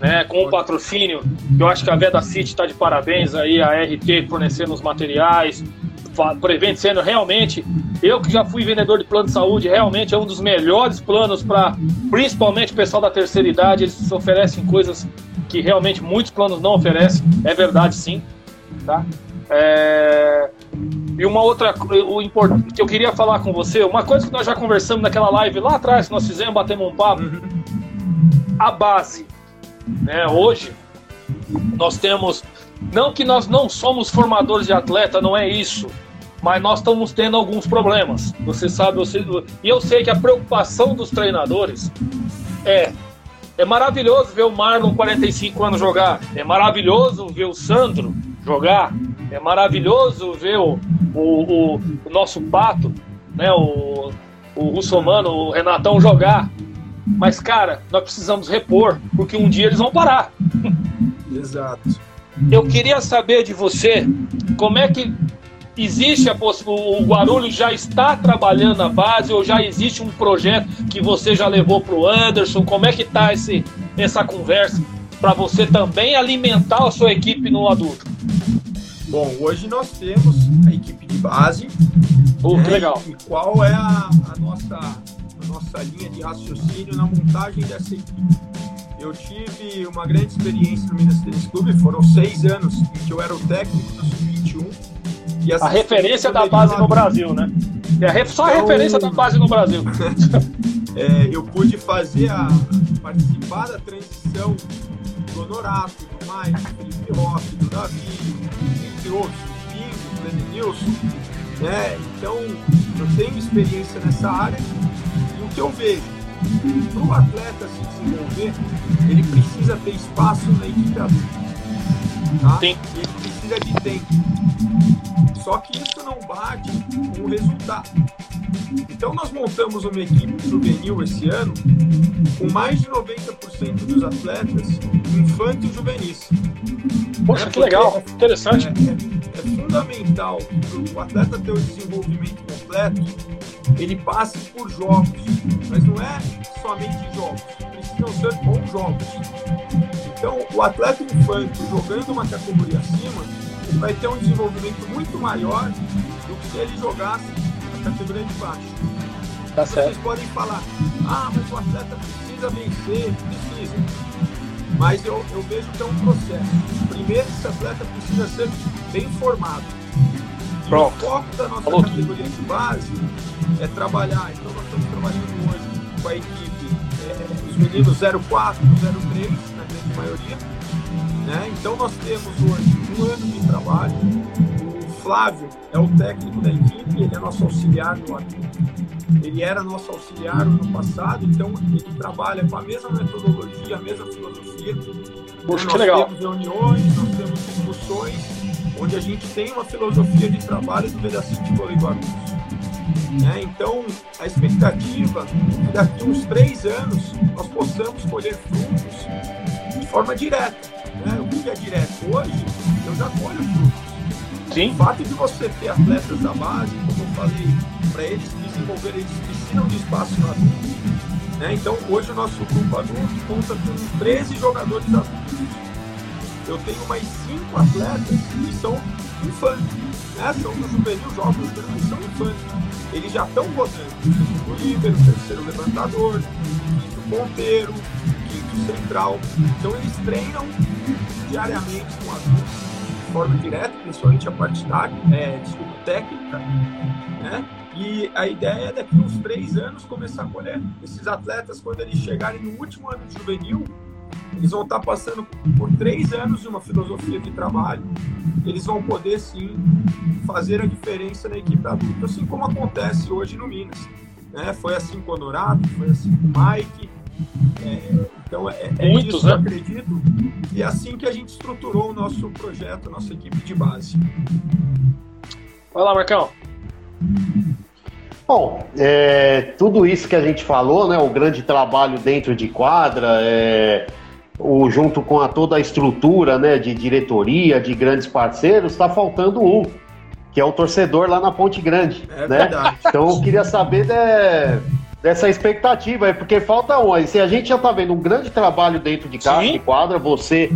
né, com o patrocínio. Eu acho que a Veda City está de parabéns aí, a RT fornecendo os materiais, Prevent sendo realmente, eu que já fui vendedor de plano de saúde, realmente é um dos melhores planos para, principalmente o pessoal da terceira idade, eles oferecem coisas que realmente muitos planos não oferecem, é verdade sim, tá? É... E uma outra o importante que eu queria falar com você, uma coisa que nós já conversamos naquela live lá atrás que nós fizemos, batemos um papo, uhum. a base, né? Hoje nós temos não que nós não somos formadores de atleta, não é isso, mas nós estamos tendo alguns problemas. Você sabe, você, e eu sei que a preocupação dos treinadores é é maravilhoso ver o Marlon 45 anos jogar, é maravilhoso ver o Sandro jogar, é maravilhoso ver o, o, o, o nosso Pato, né, o, o Russomano, o Renatão jogar. Mas, cara, nós precisamos repor, porque um dia eles vão parar. Exato. Eu queria saber de você como é que existe a o Guarulhos já está trabalhando na base ou já existe um projeto que você já levou para o Anderson? Como é que está esse, essa conversa para você também alimentar a sua equipe no adulto? Bom, hoje nós temos a equipe de base. Oh, né? que legal. E qual é a, a, nossa, a nossa linha de raciocínio na montagem dessa equipe? Eu tive uma grande experiência no Minas Tênis Clube, foram seis anos em que eu era o técnico do Sub-21. A referência da base no Brasil, né? É só a então, referência da base no Brasil. é, eu pude fazer a participar da transição do Honorato, do Mike, do Felipe Rossi, do Davi, entre outros, do Pingo, do Edenilson. Né? Então, eu tenho experiência nessa área e o que eu vejo para o atleta se desenvolver, ele precisa ter espaço na equipe adulta. Tá? Ele precisa de tempo. Só que isso não bate com o resultado. Então nós montamos uma equipe juvenil esse ano com mais de 90% dos atletas infantes e juvenis. Poxa, é que legal, interessante. É, é, é fundamental para o atleta ter o desenvolvimento completo, ele passe por jogos, mas não é somente jogos, precisam ser bons jogos. Então, o atleta infantil jogando uma categoria acima, ele vai ter um desenvolvimento muito maior do que se ele jogasse categoria de baixo. Tá Vocês certo. podem falar, ah, mas o atleta precisa vencer, precisa. Mas eu, eu vejo que é um processo. Primeiro, esse atleta precisa ser bem formado. E Pronto. o foco da nossa Falou categoria de base é trabalhar. Então, nós estamos trabalhando hoje com a equipe, é, os meninos 04, 03, na grande maioria. Né? Então, nós temos hoje um ano de trabalho. O Flávio é o técnico da equipe, ele é nosso auxiliar no ele era nosso auxiliar no passado, então ele trabalha com a mesma metodologia, a mesma filosofia. Poxa, nós que legal. temos reuniões, nós temos discussões, onde a gente tem uma filosofia de trabalho do pedacinho de Guarulhos. Né? Então, a expectativa é que daqui uns três anos nós possamos colher frutos de forma direta. Né? O que é direto? Hoje, eu já colho frutos. Sim. O fato de você ter atletas da base, como eu falei, para eles desenvolverem, eles precisam de espaço no adulto. Né? Então, hoje o nosso grupo adulto conta com 13 jogadores adultos. Eu tenho mais 5 atletas que são infantes. Né? São do juvenil jovens, mas são infantes. Eles já estão rodando. O líbero, o terceiro levantador, o ponteiro, o quinto central. Então, eles treinam diariamente com adultos forma direta, principalmente a parte da, é, desculpa, técnica, né? E a ideia é daqui uns três anos começar a colher. Esses atletas, quando eles chegarem no último ano de juvenil, eles vão estar passando por três anos de uma filosofia de trabalho. Eles vão poder sim fazer a diferença na equipe adulta, assim como acontece hoje no Minas. Né? Foi assim com o Honorato, foi assim com o Mike. É, então é, é Muitos, isso, né? eu acredito. E é assim que a gente estruturou o nosso projeto, a nossa equipe de base. Vai lá, Marcão. Bom, é, tudo isso que a gente falou, né, o grande trabalho dentro de quadra, é, o, junto com a, toda a estrutura né, de diretoria, de grandes parceiros, está faltando um, que é o torcedor lá na Ponte Grande. É né? verdade. Então eu queria saber de, dessa expectativa, porque falta um. Se a gente já está vendo um grande trabalho dentro de casa, de quadra, você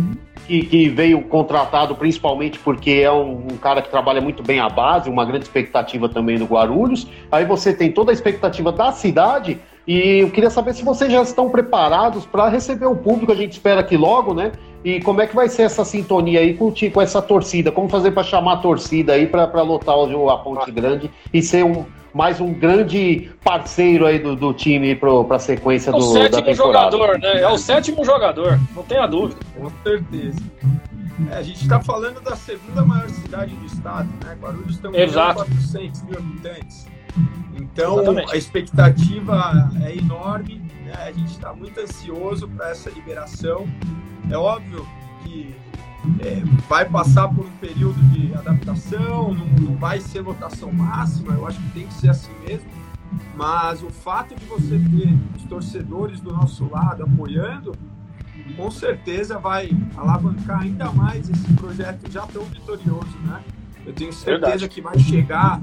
que, que, veio contratado principalmente porque é um, um, cara que trabalha muito bem a base, uma grande expectativa também do Guarulhos. Aí você tem toda a expectativa da cidade e eu queria saber se vocês já estão preparados para receber o público, a gente espera que logo, né? E como é que vai ser essa sintonia aí com, com essa torcida? Como fazer para chamar a torcida aí para lotar a Ponte Grande e ser um, mais um grande parceiro aí do, do time para a sequência é do, da temporada? jogador, né? É o sétimo jogador, não tenha dúvida. Com certeza. É, a gente está falando da segunda maior cidade do estado, né? Guarulhos tem 400 mil habitantes. Então, Exatamente. a expectativa é enorme, né? a gente está muito ansioso para essa liberação. É óbvio que é, vai passar por um período de adaptação, não, não vai ser lotação máxima, eu acho que tem que ser assim mesmo. Mas o fato de você ter os torcedores do nosso lado apoiando, com certeza vai alavancar ainda mais esse projeto já tão vitorioso, né? Eu tenho certeza Verdade. que vai chegar,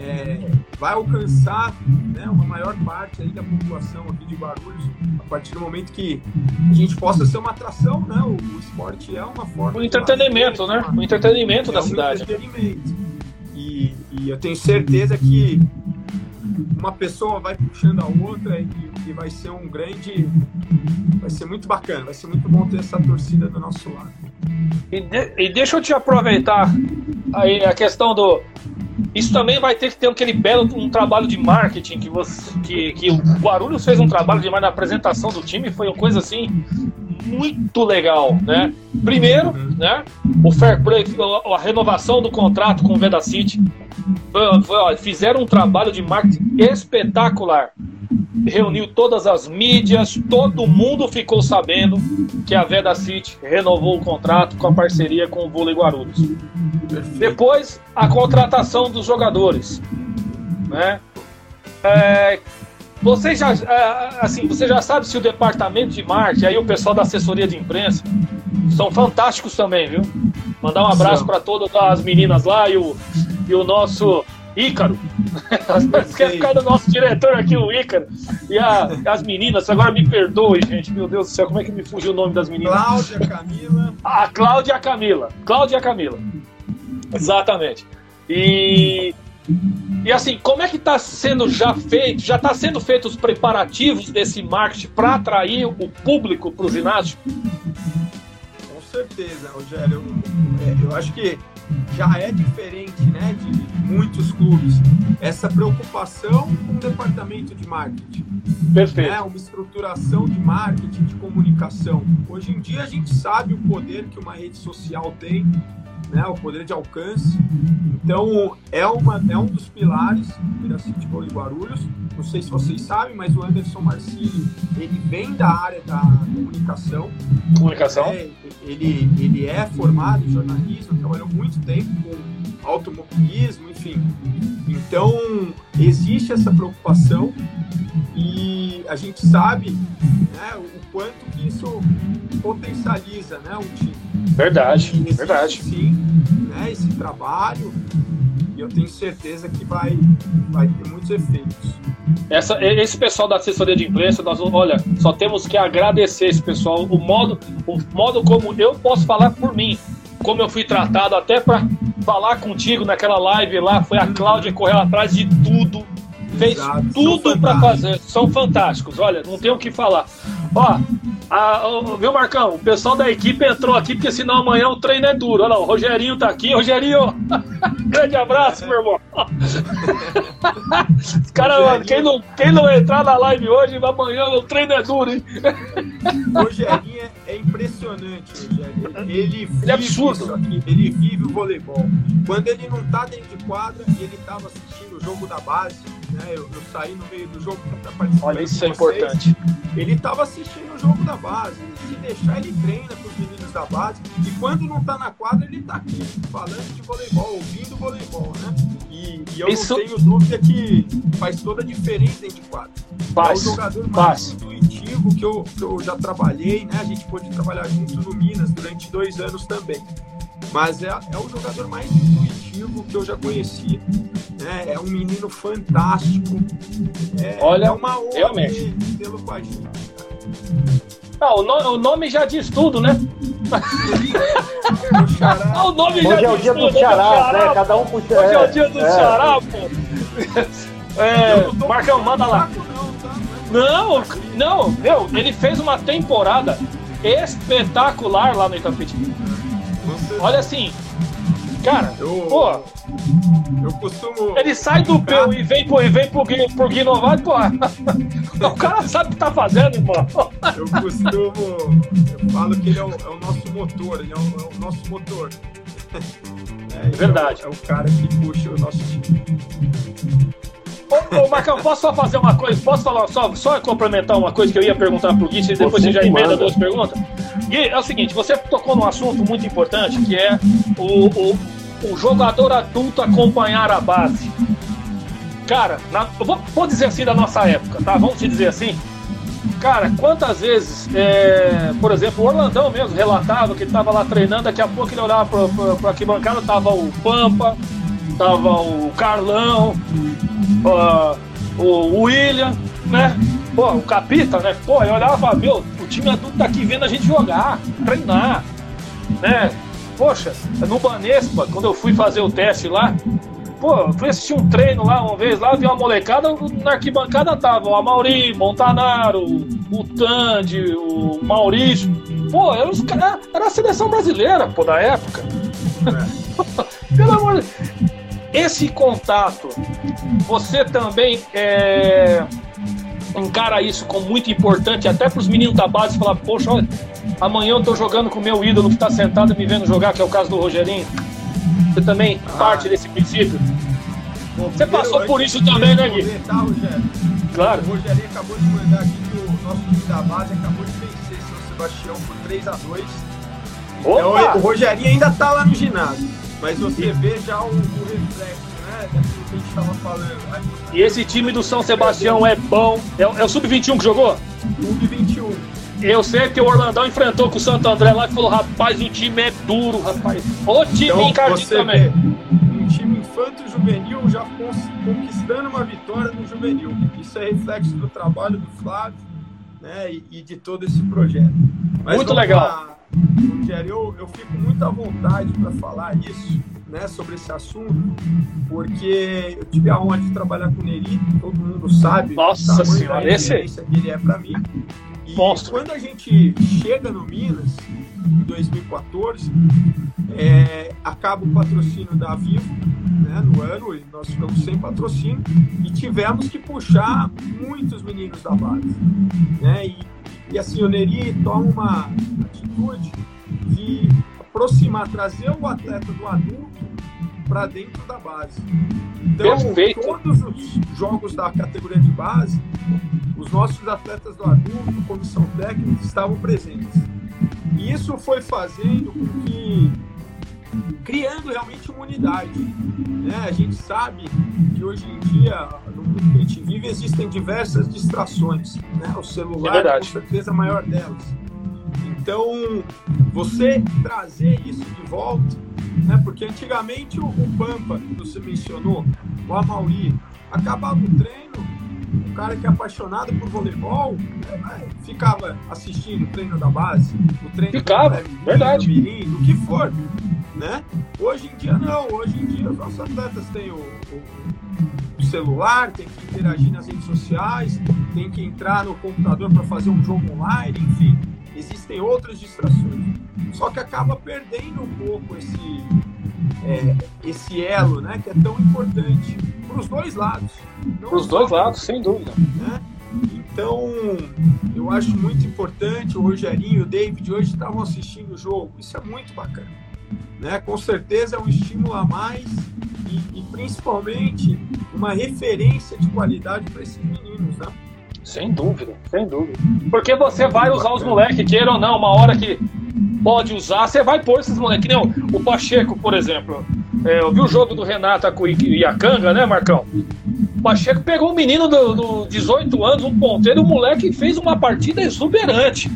é, vai alcançar né, uma maior parte aí da população aqui de Guarulhos a partir do momento que a gente possa ser uma atração, né? O, o esporte é uma forma. O entretenimento, né? O entretenimento é da um cidade. Entretenimento. E, e eu tenho certeza que uma pessoa vai puxando a outra e, e, vai ser um grande. Vai ser muito bacana, vai ser muito bom ter essa torcida do nosso lado. E, de, e deixa eu te aproveitar aí a questão do. Isso também vai ter que ter aquele belo um trabalho de marketing que você que, que o Guarulhos fez um trabalho de na apresentação do time, foi uma coisa assim muito legal, né? Primeiro, né, o fair play, a renovação do contrato com o Veda City. Fizeram um trabalho de marketing espetacular. Reuniu todas as mídias, todo mundo ficou sabendo que a Veda City renovou o contrato com a parceria com o Vôlei Guarulhos. Depois, a contratação dos jogadores. Né? É, você já, é, assim, você já sabe se o departamento de marketing, aí o pessoal da assessoria de imprensa, são fantásticos também, viu? Mandar um abraço para todas as meninas lá e o, e o nosso Ícaro. Quer ficar do nosso diretor aqui, o Ícaro. E a, as meninas, agora me perdoe, gente. Meu Deus do céu, como é que me fugiu o nome das meninas? Cláudia Camila. A Cláudia Camila. Cláudia Camila. Exatamente. E e assim, como é que está sendo já feito, já está sendo feito os preparativos desse marketing para atrair o público para o ginásio? Com certeza, Rogério. Eu, eu acho que já é diferente né, de muitos clubes. Essa preocupação com o departamento de marketing. Perfeito. Né, uma estruturação de marketing, de comunicação. Hoje em dia a gente sabe o poder que uma rede social tem né, o poder de alcance. Então, é, uma, é um dos pilares do City de Guarulhos. Não sei se vocês sabem, mas o Anderson Marcini, ele vem da área da comunicação. Comunicação. É, ele, ele é formado em jornalismo, trabalhou muito tempo com automobilismo, enfim. Então, existe essa preocupação e a gente sabe né, o quanto que isso potencializa né, um time. Verdade, verdade. Sim, né, esse trabalho e eu tenho certeza que vai, vai ter muitos efeitos. Essa, esse pessoal da assessoria de imprensa, nós, olha, só temos que agradecer esse pessoal, o modo, o modo como eu posso falar por mim, como eu fui tratado, até para falar contigo naquela live lá, foi a Cláudia que correu atrás de tudo, fez Exato, tudo para fazer. São fantásticos, olha, não tenho o que falar. Ó, a, viu, Marcão? O pessoal da equipe entrou aqui, porque senão amanhã o treino é duro. Olha lá, o Rogerinho tá aqui. Rogerinho, grande abraço, meu irmão. Os caras, quem não, quem não entrar na live hoje, amanhã o treino é duro, hein? Rogerinho é, impressionante, Rogério. Ele vive ele é absurdo. Aqui, ele vive o voleibol. Quando ele não tá dentro de quadra e ele tava assistindo o jogo da base, né? Eu, eu saí no meio do jogo para participar. Olha, isso é importante. Ele tava assistindo o jogo da base. Se deixar, ele treina com os meninos da base. E quando não tá na quadra, ele tá aqui, falando de voleibol, ouvindo voleibol, né? E, e eu Isso... não tenho dúvida que faz toda a diferença dentro de quadra. Faz. É o jogador mais faz. intuitivo que eu, que eu já trabalhei, né? A gente pôde trabalhar junto no Minas durante dois anos também. Mas é, é o jogador mais intuitivo que eu já conheci. Né? É um menino fantástico. É, Olha, é uma honra realmente. tê-lo com a gente. Ah, o, no- o nome já diz tudo, né? O Xará, Ah, o nome já Hoje é o dia tudo, do né? Xará, né? Cada um puxa. Hoje é o dia do Xará, pô. É, Marcão, manda lá. não, tá? Não é Não, meu, ele fez uma temporada espetacular lá no Itapiti. Olha assim, cara, Eu, pô, eu costumo. ele sai do peu e vem pro, e vem pro, pro Gui Novato, pô. O cara sabe o que tá fazendo, irmão. Eu costumo. Eu falo que ele é o, é o nosso motor, ele é o, é o nosso motor. É, ele Verdade. É o, é o cara que puxa o nosso time. Ô, ô, Marcão, posso só fazer uma coisa? Posso falar, só, só complementar uma coisa que eu ia perguntar pro Gui, e depois Você você já emenda manda. duas perguntas? Gui, é o seguinte, você tocou num assunto muito importante, que é o, o, o jogador adulto acompanhar a base. Cara, na- eu vou, vou dizer assim da nossa época, tá? Vamos te dizer assim. Cara, quantas vezes, é, por exemplo, o Orlandão mesmo relatava que ele tava lá treinando, daqui a pouco ele olhava pra, pra arquibancada, tava o Pampa, tava o Carlão, ah, o William, né? Pô, o Capita, né? Pô, eu olhava e falava, meu, o time adulto tá aqui vendo a gente jogar, treinar, né? Poxa, no Banespa, quando eu fui fazer o teste lá, pô, eu fui assistir um treino lá uma vez lá, vi uma molecada, na arquibancada tava o Amauri, Montanaro, o Tandy, o Maurício. Pô, era, os era a seleção brasileira, pô, da época. Pelo amor de Esse contato, você também é, encara isso como muito importante, até para os meninos da base falar, poxa, olha, amanhã eu tô jogando com o meu ídolo que tá sentado me vendo jogar, que é o caso do Rogerinho. Você também parte desse princípio? Você passou por isso também, né, Gui? Tá, Rogério? Claro. O Rogério acabou de mandar aqui que o nosso time da base acabou de vencer São Sebastião por 3x2. Então, Opa! o Rogerinho ainda tá lá no ginásio. Mas você vê já o, o reflexo, né? Daquilo que a gente tava falando. E esse time do São Sebastião é bom. É, o- é o Sub-21 que jogou? Clube 21. Eu sei que o Orlandão enfrentou com o Santo André lá e falou: rapaz, o time é duro, rapaz. O time Então, encardido também. um time infanto-juvenil já conquistando uma vitória no juvenil. Isso é reflexo do trabalho do Flávio né, e, e de todo esse projeto. Mas Muito legal. lá, Rogério, eu, eu fico muito à vontade para falar isso, né, sobre esse assunto, porque eu tive a honra de trabalhar com o Neri, todo mundo sabe Nossa Senhora, esse- referência que ele é para mim. E Monstro. quando a gente chega no Minas, em 2014, é, acaba o patrocínio da Vivo né, no ano, e nós ficamos sem patrocínio e tivemos que puxar muitos meninos da base. Né, e, e assim, o Neri toma uma atitude de aproximar, trazer o atleta do adulto para dentro da base. Então, Perfeito. todos os jogos da categoria de base, os nossos atletas do adulto, comissão técnica, estavam presentes. E isso foi fazendo com que criando realmente uma unidade. Né? A gente sabe que hoje em dia, no mundo que a gente vive, existem diversas distrações. Né? O É celular, verdade. com certeza, é a maior delas. Então, você trazer isso de volta, né? porque antigamente o, o Pampa, que você mencionou, o Amauri, acabava o treino, o cara que é apaixonado por voleibol né, ficava assistindo o treino da base, o treino Ficava, do Mirim, verdade. do Mirim, do que for. Né? Hoje em dia não, hoje em dia os nossos atletas têm o, o- celular, tem que interagir nas redes sociais, tem que entrar no computador para fazer um jogo online, enfim, existem outras distrações. Só que acaba perdendo um pouco esse, é, esse elo, né, que é tão importante para os dois lados. Para os dois lados, sem dúvida. né? Então, eu acho muito importante o Rogerinho e o David hoje estavam assistindo o jogo. Isso é muito bacana. Né? Com certeza é um estímulo a mais e, e principalmente uma referência de qualidade para esses meninos. Né? Sem dúvida, sem dúvida. Porque você vai usar os moleques, queira ou não, uma hora que pode usar, você vai pôr esses moleques. O, Pacheco, por exemplo. É, eu vi o jogo do Renato com o Iacanga, né, Marcão? O Pacheco pegou um menino do, do 18 anos, um ponteiro, o moleque fez uma partida exuberante.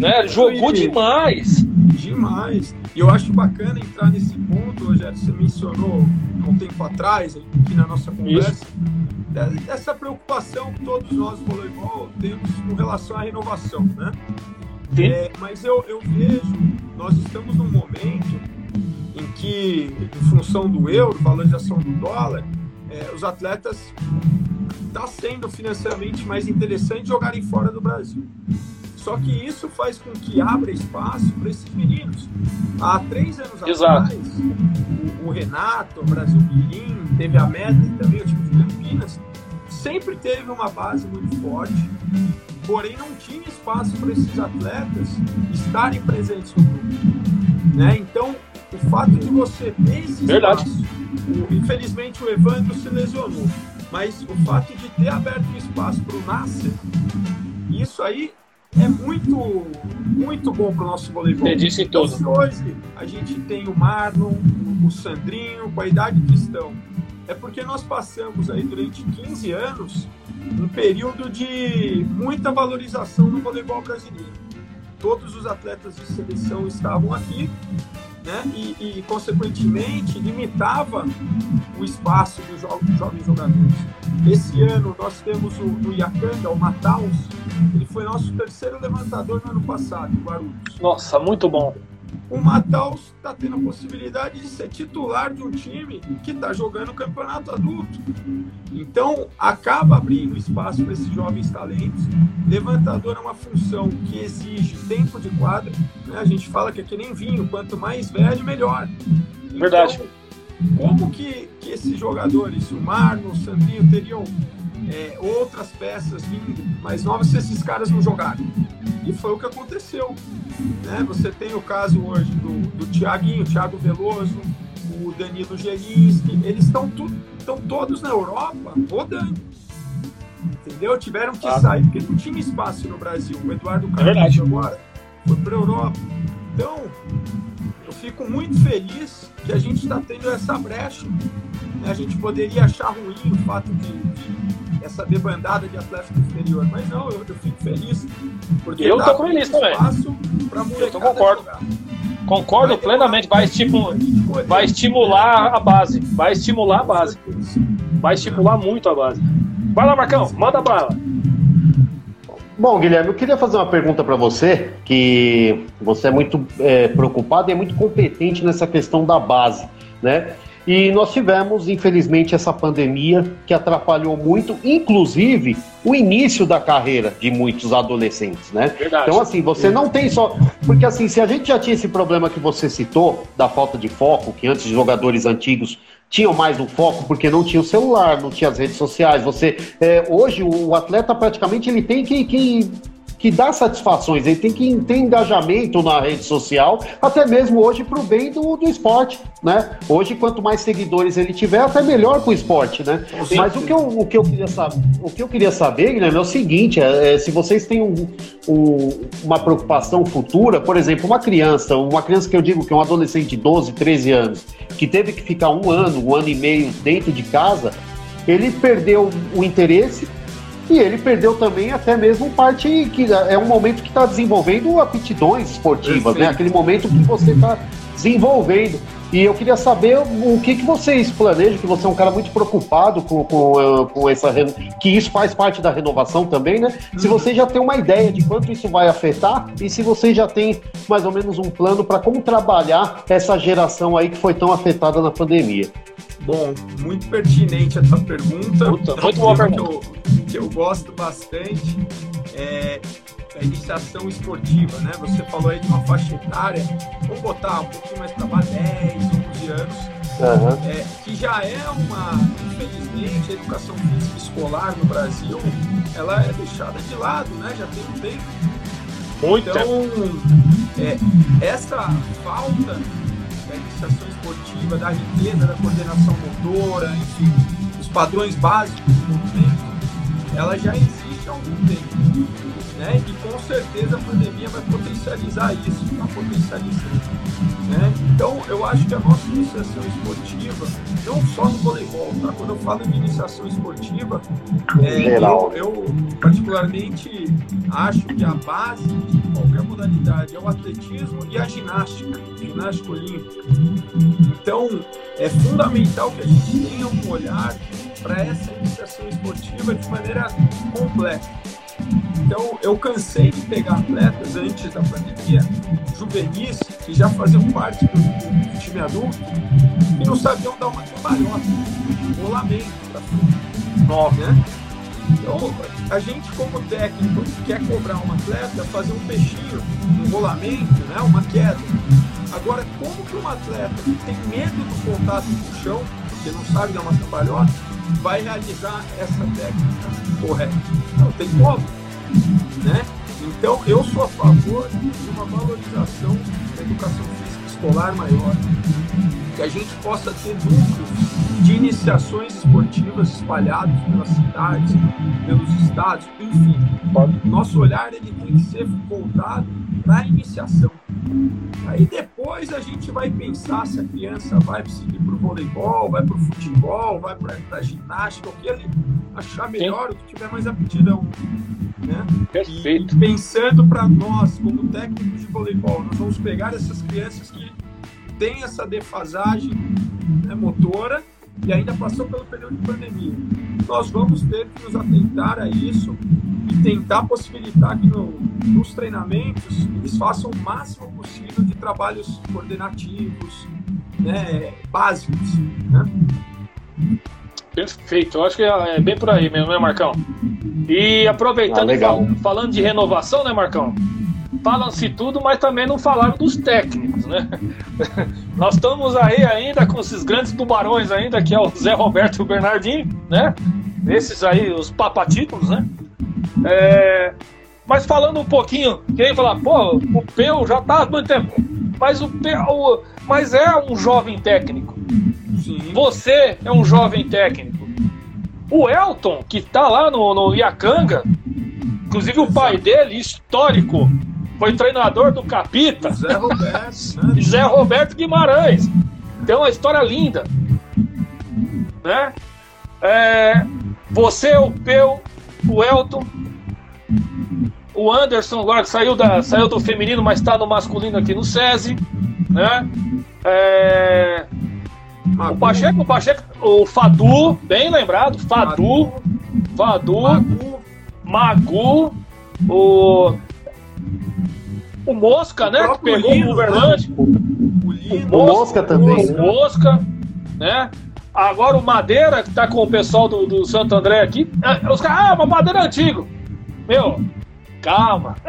Né? Jogou demais. Demais. E eu acho bacana entrar nesse ponto, Rogério, você mencionou há um tempo atrás, aqui na nossa conversa, Isso. dessa preocupação que todos nós, voleibol, temos com relação à renovação, né? É, mas eu, eu vejo, nós estamos num momento em que, em função do euro, valorização do dólar, é, os atletas está sendo financeiramente mais interessante jogarem fora do Brasil. Só que isso faz com que abra espaço para esses meninos. Há três anos Exato. atrás, o, o, Renato, o Brasil Mirim, teve a Medley também, o time de Campinas, sempre teve uma base muito forte, porém não tinha espaço para esses atletas estarem presentes no grupo. Né? Então, o fato de você ter esse Verdade. espaço, o, infelizmente o Evandro se lesionou, mas o fato de ter aberto o espaço para o Nasser, isso aí é muito, muito bom para o nosso voleibol. Você disse tudo. Então, hoje a gente tem o Marlon, o Sandrinho, com a idade que estão, é porque nós passamos aí durante 15 anos um período de muita valorização no voleibol brasileiro. Todos os atletas de seleção estavam aqui né? e, e consequentemente, limitava o espaço dos jo jovens jogadores. Esse ano nós temos o, o Iacanga, o Mataus, ele foi nosso terceiro levantador no ano passado, em Guarulhos. Nossa, muito bom o Mataus está tendo a possibilidade de ser titular de um time que está jogando o campeonato adulto. Então, acaba abrindo espaço para esses jovens talentos. Levantador é uma função que exige tempo de quadra. Né? A gente fala que é que nem vinho, quanto mais velho, melhor. Então, Verdade. Como que, que esses jogadores, o Marno, o Sandrinho, teriam é, outras peças mais novas se esses caras não jogarem? E foi o que aconteceu. Né? Você tem o caso hoje do, do Tiaguinho, o Thiago Veloso, o Danilo Gelinski, eles estão todos na Europa rodando. Entendeu? Tiveram que ah. sair porque não tinha espaço no Brasil. O Eduardo é Carlos é agora foi para a Europa. Então, eu fico muito feliz que a gente está tendo essa brecha. Né? A gente poderia achar ruim o fato de, de essa debandada de atlético exterior. Mas não, eu, eu fico feliz. Porque eu tô feliz também. Eu tô concordo. Jogar. Concordo vai plenamente. Vai, estimular, vai estimular a base. Vai estimular a base. Vai estimular muito a base. Vai lá, Marcão, manda bala. Bom, Guilherme, eu queria fazer uma pergunta para você, que você é muito é, preocupado e é muito competente nessa questão da base, né? E nós tivemos, infelizmente, essa pandemia que atrapalhou muito, inclusive, o início da carreira de muitos adolescentes, né? Verdade. Então, assim, você não tem só. Porque, assim, se a gente já tinha esse problema que você citou, da falta de foco, que antes jogadores antigos tinham mais um foco porque não tinha o celular, não tinha as redes sociais. Você é, hoje o atleta praticamente ele tem que, que que dá satisfações, ele tem que ter engajamento na rede social, até mesmo hoje para o bem do, do esporte, né? Hoje, quanto mais seguidores ele tiver, até melhor para o esporte, né? Sim, Mas sim. O, que eu, o, que eu queria saber, o que eu queria saber, Guilherme, é o seguinte: é, é, se vocês têm um, um, uma preocupação futura, por exemplo, uma criança, uma criança que eu digo que é um adolescente de 12, 13 anos, que teve que ficar um ano, um ano e meio dentro de casa, ele perdeu o interesse e ele perdeu também até mesmo parte que é um momento que está desenvolvendo aptidões esportivas, né? Perfeito. né? Aquele momento que você está desenvolvendo. E eu queria saber o que, que vocês planejam, que você é um cara muito preocupado com, com, eh, com essa. que isso faz parte da renovação também, né? Se você já tem uma ideia de quanto isso vai afetar e se você já tem mais ou menos um plano para como trabalhar essa geração aí que foi tão afetada na pandemia. Bom, muito pertinente a tua pergunta. Puta, muito boa pergunta. Que eu, que eu gosto bastante é a iniciação esportiva, né? Você falou aí de uma faixa etária, vamos botar um pouquinho mais para 10, 11 anos, uhum. é, que já é uma, infelizmente, a educação física escolar no Brasil, ela é deixada de lado, né? Já tem um tempo. Muito então, é, essa falta da iniciação esportiva, da riqueza, da coordenação motora, enfim, os padrões básicos do movimento, ela já existe há algum tempo. Né? E com certeza a pandemia vai potencializar isso, está potencializando. Né? Então, eu acho que a nossa iniciação esportiva, não só no voleibol, tá? quando eu falo de iniciação esportiva, é, eu, eu, particularmente acho que a base de qualquer modalidade é o atletismo e a ginástica, ginástica olímpica. Então, é fundamental que a gente tenha um olhar para essa iniciação esportiva de maneira completa. Então, eu cansei de pegar atletas antes da pandemia, juvenis, que já faziam parte do, do time adulto, e não sabiam dar uma cambalhota, um rolamento para frente. Né? Então, a gente, como técnico, quer cobrar um atleta, fazer um peixinho, um rolamento, né? uma queda. Agora, como que um atleta que tem medo do contato com o chão, porque não sabe dar uma cambalhota, vai realizar essa técnica correta? Não tem como né? Então, eu sou a favor de uma valorização da educação física escolar maior, que a gente possa ter núcleos de iniciações esportivas espalhados pelas cidades, pelos estados, enfim. Nosso olhar ele tem que ser voltado para a iniciação. Aí depois a gente vai pensar se a criança vai seguir para o voleibol, vai para o futebol, vai para a ginástica, o que ele achar melhor, o que tiver mais aptidão. Né? Perfeito. E, e pensando para nós, como técnicos de voleibol, nós vamos pegar essas crianças que têm essa defasagem né, motora e ainda passou pelo período de pandemia. Nós vamos ter que nos atentar a isso e tentar possibilitar que no, nos treinamentos eles façam o máximo possível de trabalhos coordenativos, né, básicos. Né? Perfeito, eu acho que é bem por aí mesmo, né, Marcão? E aproveitando, ah, fal falando de renovação, né, Marcão? Falam-se tudo, mas também não falaram dos técnicos, né? Nós estamos aí ainda com esses grandes tubarões ainda, que é o Zé Roberto e o Bernardinho, né? Esses aí, os papatítulos, né? É... Mas falando um pouquinho, quem falar, pô, o Peu já tá há muito tempo. Mas o Peu, mas é um jovem técnico. Sim. Você é um jovem técnico. O Elton, que tá lá no, no Iacanga, inclusive o pai dele, histórico, foi treinador do Capita. Zé Roberto. Né? Zé Roberto Guimarães. Tem uma história linda. Né? É, você, o Peu, o Elton, o Anderson agora que saiu, da, saiu do feminino, mas está no masculino aqui no SESI. Né? É, o Pacheco, o Pacheco, o Fadu, bem lembrado, Fadu, Fadu, Magu, Magu o o Mosca, né? Que pegou Lino, o Uberlândia. O, o, o, Mosca também. O né? Mosca, né? Agora o Madeira, que tá com o pessoal do, do Santo André aqui. É, os caras, ah, mas Madeira é antigo. Meu, calma.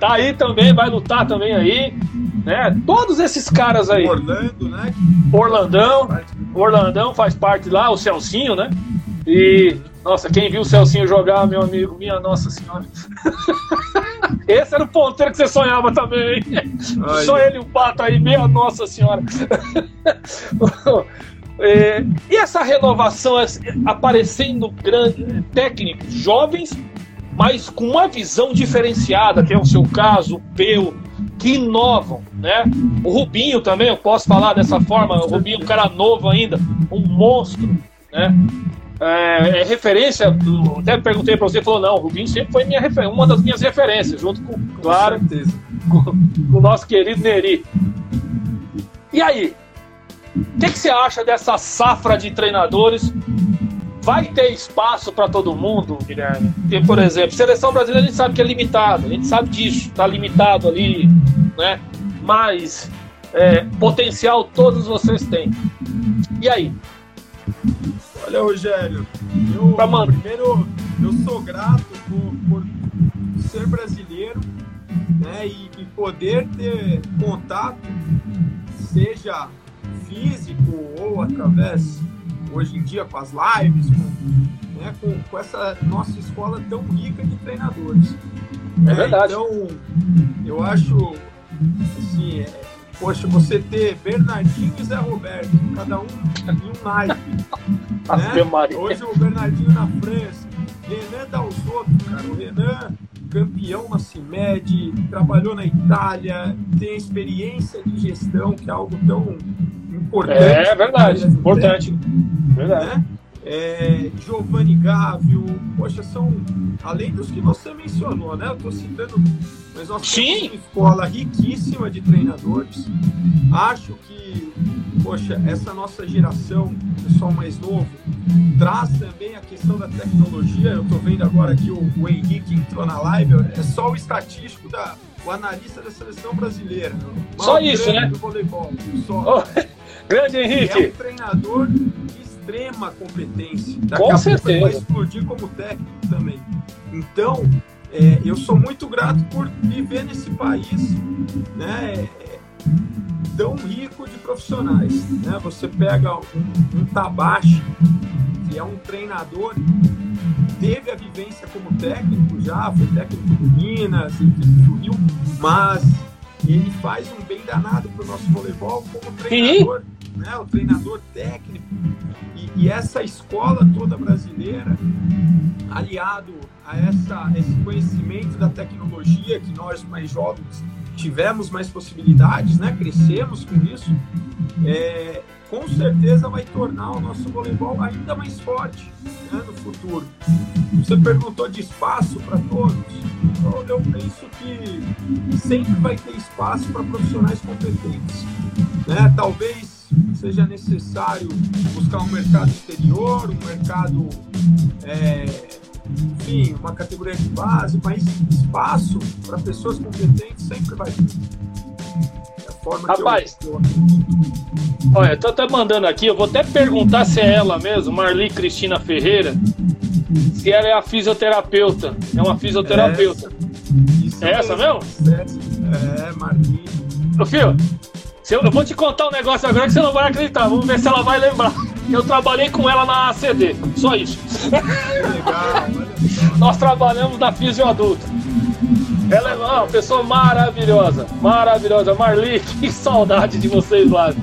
tá aí também, vai lutar também aí. Né? Todos esses caras aí. Orlando, né? Orlandão. Orlandão faz parte lá, o Celcinho, né? E, nossa, quem viu o Celcinho jogar, meu amigo, minha nossa senhora. Esse era o ponteiro que você sonhava também. Ai. Só ele e o Pato aí, minha nossa senhora. É, e essa renovação aparecendo grande, técnicos jovens mas com uma visão diferenciada, que é o seu caso, o Peu, que inovam, né? O Rubinho também, eu posso falar dessa forma, o Rubinho, um cara novo ainda, um monstro, né? É, é referência, do, até perguntei para você, falou, não, o Rubinho sempre foi minha uma das minhas referências, junto com, claro, com, com o nosso querido Neri. E aí, o que, que você acha dessa safra de treinadores Vai ter espaço para todo mundo, Guilherme? Porque, por exemplo, seleção brasileira a gente sabe que é limitado, a gente sabe disso, está limitado ali, né? Mas é, potencial todos vocês têm. E aí? Olha, Rogério, eu pra primeiro eu sou grato por, por ser brasileiro né, e, e poder ter contato, seja físico ou através hoje em dia com as lives, com, né, com, com essa nossa escola tão rica de treinadores. É, é verdade. Então, eu acho, assim, é, poxa, você ter Bernardinho e Zé Roberto, cada um em um naipe. né? Hoje o Bernardinho na França, Renan Dalzotto, cara, o Renan campeão na CIMED, trabalhou na Itália, tem experiência de gestão, que é algo tão importante. É verdade, importante. Verdade. Né? É, Giovanni Gávio, poxa, são além dos que você mencionou, né? Eu estou citando, mas nós Sim. temos uma escola riquíssima de treinadores. Acho que, poxa, essa nossa geração, pessoal mais novo, traz também a questão da tecnologia. Eu estou vendo agora que o, o Henrique entrou na live, é só o estatístico da o analista da seleção brasileira. Só isso, né? Do voleibol, só. Oh, grande Henrique. É um treinador de extrema competência. Daqui Com a certeza. vai explodir como técnico também. Então, é, eu sou muito grato por viver nesse país, né? é, tão rico de profissionais. Né? Você pega um, um Tabashi, que é um treinador, teve a vivência como técnico já, foi técnico do Minas, do Rio, mas ele faz um bem danado para o nosso voleibol como treinador, né? o treinador técnico. E, e essa escola toda brasileira, aliado a essa, esse conhecimento da tecnologia que nós mais jovens tivemos mais possibilidades, né? crescemos com isso, é, com certeza vai tornar o nosso voleibol ainda mais forte né, no futuro. Você perguntou de espaço para todos, então eu penso que sempre vai ter espaço para profissionais competentes. Né? Talvez seja necessário buscar um mercado exterior, um mercado, é, enfim, uma categoria de base, mas espaço para pessoas competentes sempre vai ter. É Rapaz, eu. Olha, tô até mandando aqui, eu vou até perguntar se é ela mesmo, Marli Cristina Ferreira, se ela é a fisioterapeuta. É uma fisioterapeuta. Isso É essa mesmo? É, é Marquinhos. Ô, filho, eu, eu vou te contar um negócio agora que você não vai acreditar. Vamos ver se ela vai lembrar. Eu trabalhei com ela na ACD, só isso. Legal. Nós trabalhamos na Fisio Adulto. Ela é uma pessoa maravilhosa, maravilhosa. Marli, que saudade de vocês lá.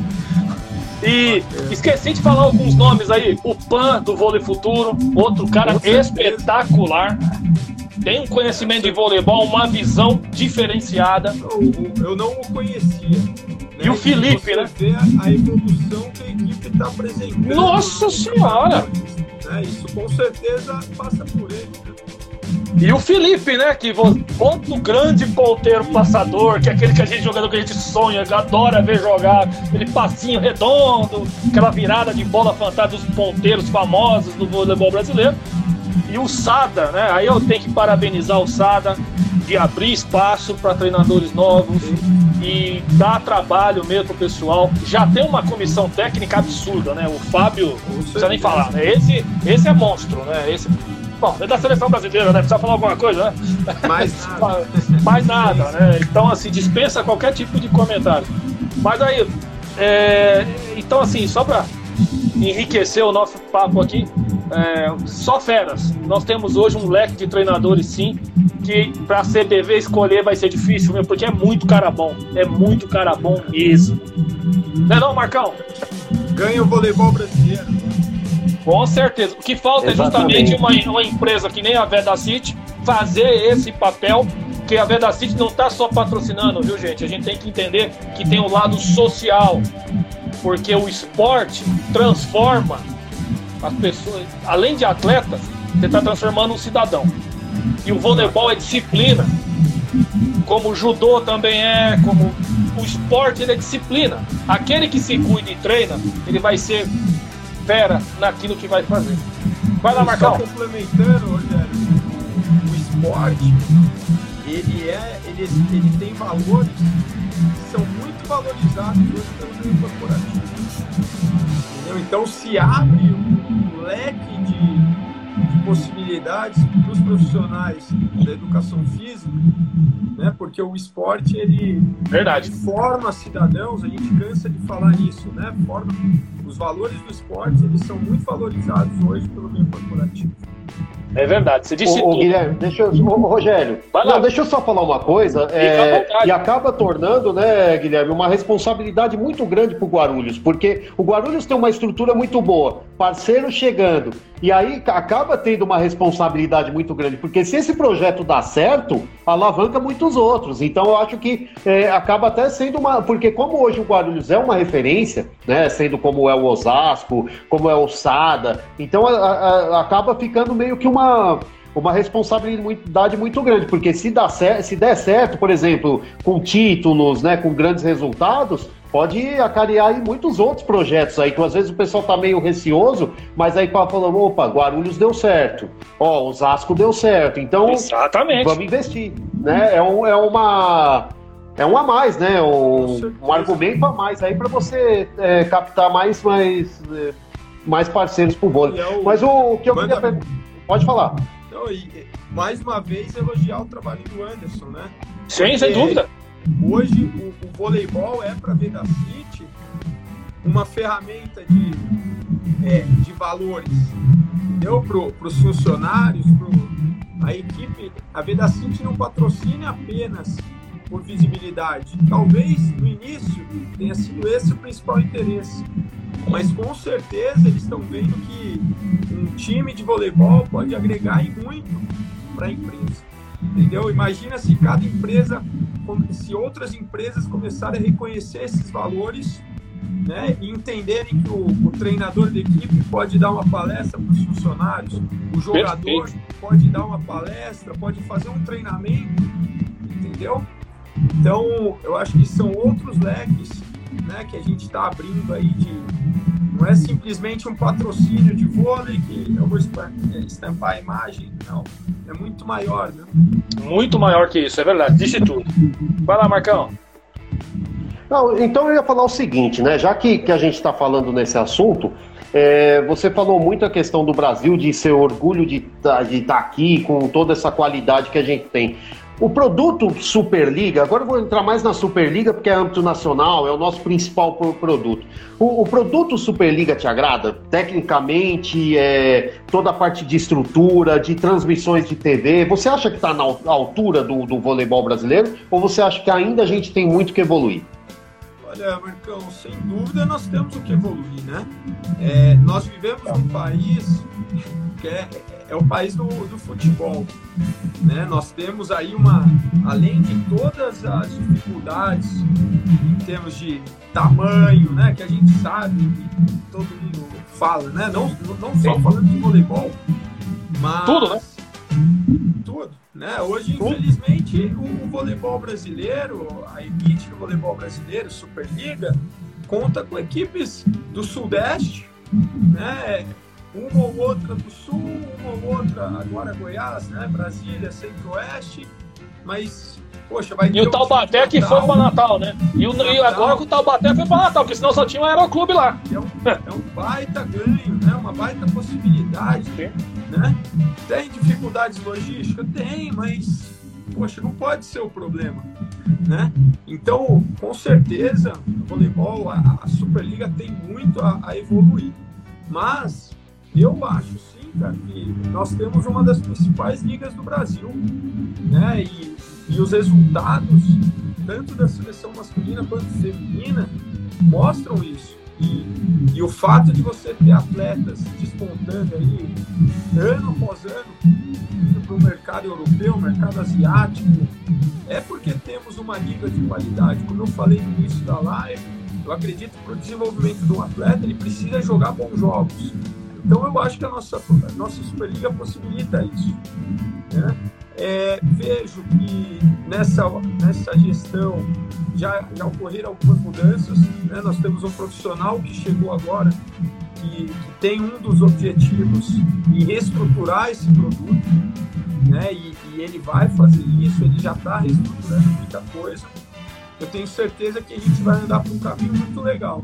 E esqueci de falar alguns nomes aí. O Pan do Vôlei Futuro, outro cara espetacular. Tem um conhecimento de voleibol, uma visão diferenciada. Eu, eu não o conhecia. né? E o Felipe, né? vê a, evolução que a equipe está apresentando. Nossa Senhora! Né? Isso com certeza passa por ele. né? E o Felipe, né? Que outro grande ponteiro passador, que é aquele que a gente jogador que a gente sonha, que adora ver jogar, aquele passinho redondo, aquela virada de bola fantástica dos ponteiros famosos do voleibol brasileiro. E o Sada, né? Aí eu tenho que parabenizar o Sada de abrir espaço para treinadores novos e dar trabalho mesmo pro pessoal. Já tem uma comissão técnica absurda, né? O Fábio, não precisa nem falar, né? Esse, esse é monstro, né? Esse, bom, é da seleção brasileira, né? Precisa falar alguma coisa, né? Mas nada. Mais nada, né? Então, assim, dispensa qualquer tipo de comentário. Mas aí, é, então, assim, só para enriquecer o nosso papo aqui, é, só feras. Nós temos hoje um leque de treinadores, sim, que para a CBV escolher vai ser difícil, meu, porque é muito cara bom. É muito cara bom mesmo. Não é não, Marcão? ganha o voleibol brasileiro. Com certeza. O que falta Exatamente. é justamente uma, uma empresa que nem a Vedacity fazer esse papel, que a Vedacity não está só patrocinando, viu, gente? A gente tem que entender que tem o lado social, porque o esporte transforma as pessoas, além de atletas, você está transformando um cidadão. E o voleibol é disciplina, como o judô também é, como o esporte é disciplina. Aquele que se cuida e treina, ele vai ser fera naquilo que vai fazer. Vai lá, Marcão. Só complementando, Rogério, o esporte, ele, é, ele, ele tem valores valorizados hoje pelo meio corporativo. Entendeu? Então se abre um leque de, de possibilidades para os profissionais da educação física, né? porque o esporte ele, Verdade. ele forma cidadãos, a gente cansa de falar nisso, né? Forma, os valores do esporte eles são muito valorizados hoje pelo meio corporativo. É verdade, você disse ô, ô, Guilherme, deixa eu, ô, Rogério, não, deixa eu só falar uma coisa. É, e acaba tornando, né, Guilherme, uma responsabilidade muito grande para o Guarulhos, porque o Guarulhos tem uma estrutura muito boa, parceiro chegando, e aí acaba tendo uma responsabilidade muito grande, porque se esse projeto dá certo, alavanca muitos outros. Então eu acho que é, acaba até sendo uma. Porque como hoje o Guarulhos é uma referência, né? Sendo como é o Osasco, como é o Sada, então a, a, acaba ficando meio que uma uma responsabilidade muito grande, porque se, dá se der certo, por exemplo, com títulos, né, com grandes resultados, pode acarear muitos outros projetos aí, que às vezes o pessoal tá meio receoso, mas aí falando, opa, Guarulhos deu certo, ó, Osasco deu certo, então Exatamente. vamos investir, né? É, um, é uma é um a mais, né? Um, um argumento a mais aí para você é, captar mais, mais, é, mais parceiros pro vôlei. É o... Mas o, o, que eu Manda... queria pode falar. Não, e, mais uma vez elogiar o trabalho do Anderson, né? Sim, Porque... sem dúvida Hoje o, o voleibol é para a Veda City uma ferramenta de, é, de valores, entendeu? Para os funcionários, para a equipe. A Veda City não patrocina apenas por visibilidade. Talvez no início tenha sido esse o principal interesse. Mas com certeza eles estão vendo que um time de voleibol pode agregar em muito para a empresa. Entendeu? Imagina se cada empresa, se outras empresas começarem a reconhecer esses valores né, e entenderem que o, o treinador da equipe pode dar uma palestra para os funcionários, o jogador Perfeito. pode dar uma palestra, pode fazer um treinamento, entendeu? Então, eu acho que são outros leques né, que a gente está abrindo aí de, não é simplesmente um patrocínio de vôlei que eu vou estampar a imagem, não. É muito maior, né? Muito maior que isso, é verdade. Disse tudo. Vai lá, Marcão. Não, então eu ia falar o seguinte, né? Já que, que a gente está falando nesse assunto, é, você falou muito a questão do Brasil, de ser orgulho de tá, estar tá aqui com toda essa qualidade que a gente tem. O produto Superliga, agora eu vou entrar mais na Superliga porque é âmbito nacional, é o nosso principal produto. O, o produto Superliga te agrada? Tecnicamente, é, toda a parte de estrutura, de transmissões de TV, você acha que está na altura do, do voleibol brasileiro ou você acha que ainda a gente tem muito que evoluir? Olha, Marcão, sem dúvida nós temos o que evoluir, né? É, nós vivemos num país que é, é o país do, do futebol. Né? Nós temos aí uma, além de todas as dificuldades em termos de tamanho, né, que a gente sabe, que todo mundo fala, né? Não, não só falando de voleibol, mas tudo, né? Tudo, né? Hoje, infelizmente, o, o voleibol brasileiro, a elite do voleibol brasileiro, Superliga, conta com equipes do Sudeste, né? uma ou outra do Sul, uma ou outra agora Goiás, né? Brasília, Centro-Oeste, mas Poxa, vai e o Taubaté que foi para Natal, né? E, o, e agora que o Taubaté foi para Natal, porque senão só tinha um aeroclube lá. É um, é um baita ganho, né? Uma baita possibilidade, Sim. né? Tem dificuldades logísticas? Tem, mas, poxa, não pode ser o problema, né? Então, com certeza, o voleibol, a, a Superliga tem muito a, a evoluir. Mas eu acho sim, cara, que nós temos uma das principais ligas do Brasil, né? E, e os resultados, tanto da seleção masculina quanto feminina, mostram isso. E, e o fato de você ter atletas despontando aí ano após ano indo para o mercado europeu, mercado asiático, é porque temos uma liga de qualidade. Como eu falei no início da live, eu acredito que para o desenvolvimento de um atleta ele precisa jogar bons jogos. Então eu acho que a nossa, a nossa Superliga possibilita isso. Né? É, vejo que nessa, nessa gestão já, já ocorreram algumas mudanças. Né? Nós temos um profissional que chegou agora que, que tem um dos objetivos em reestruturar esse produto. Né? E, e ele vai fazer isso, ele já está reestruturando muita coisa. Eu tenho certeza que a gente vai andar por um caminho muito legal.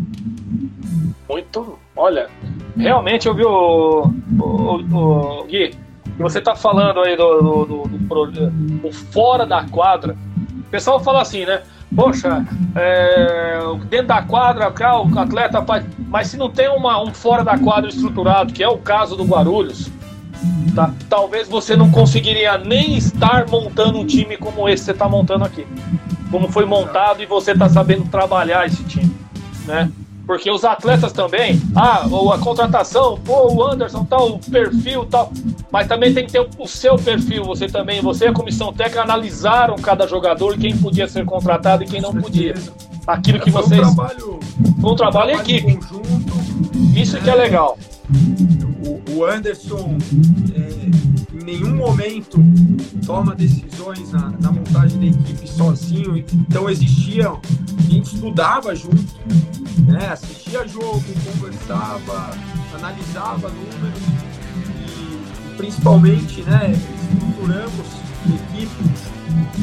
Muito. Olha, realmente eu vi o, o, o, o Gui, você está falando aí do, do, do, do, do fora da quadra. O pessoal fala assim, né? Poxa, é, dentro da quadra, o atleta faz. Mas se não tem uma, um fora da quadra estruturado, que é o caso do Guarulhos, Tá? Talvez você não conseguiria nem estar montando um time como esse que você está montando aqui. Como foi montado e você está sabendo trabalhar esse time. Né? Porque os atletas também, ah, ou a contratação, pô, o Anderson tal, o perfil tal, mas também tem que ter o seu perfil, você também, você e a comissão técnica analisaram cada jogador, quem podia ser contratado e quem não podia. Aquilo que vocês. Um trabalho, um trabalho em equipe. Conjunto, Isso que é legal. O, Anderson é, nenhum momento toma decisões na, na, montagem da equipe sozinho, então existia, a gente estudava junto, né? assistia jogo, conversava, analisava números e principalmente né, estruturamos a equipe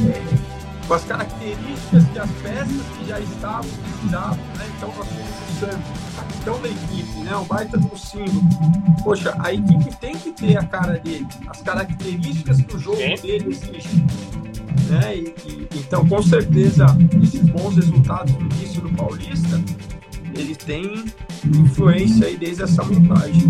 é, com as características que as peças que já estavam precisavam, né? Então nós temos o Santos, capitão da equipe, né? Um baita do símbolo. Poxa, a equipe tem que ter a cara dele, as características que o jogo Sim. dele existe. Né? E, e, então, com certeza, esses bons resultados no início do Paulista, ele tem influência aí desde essa montagem.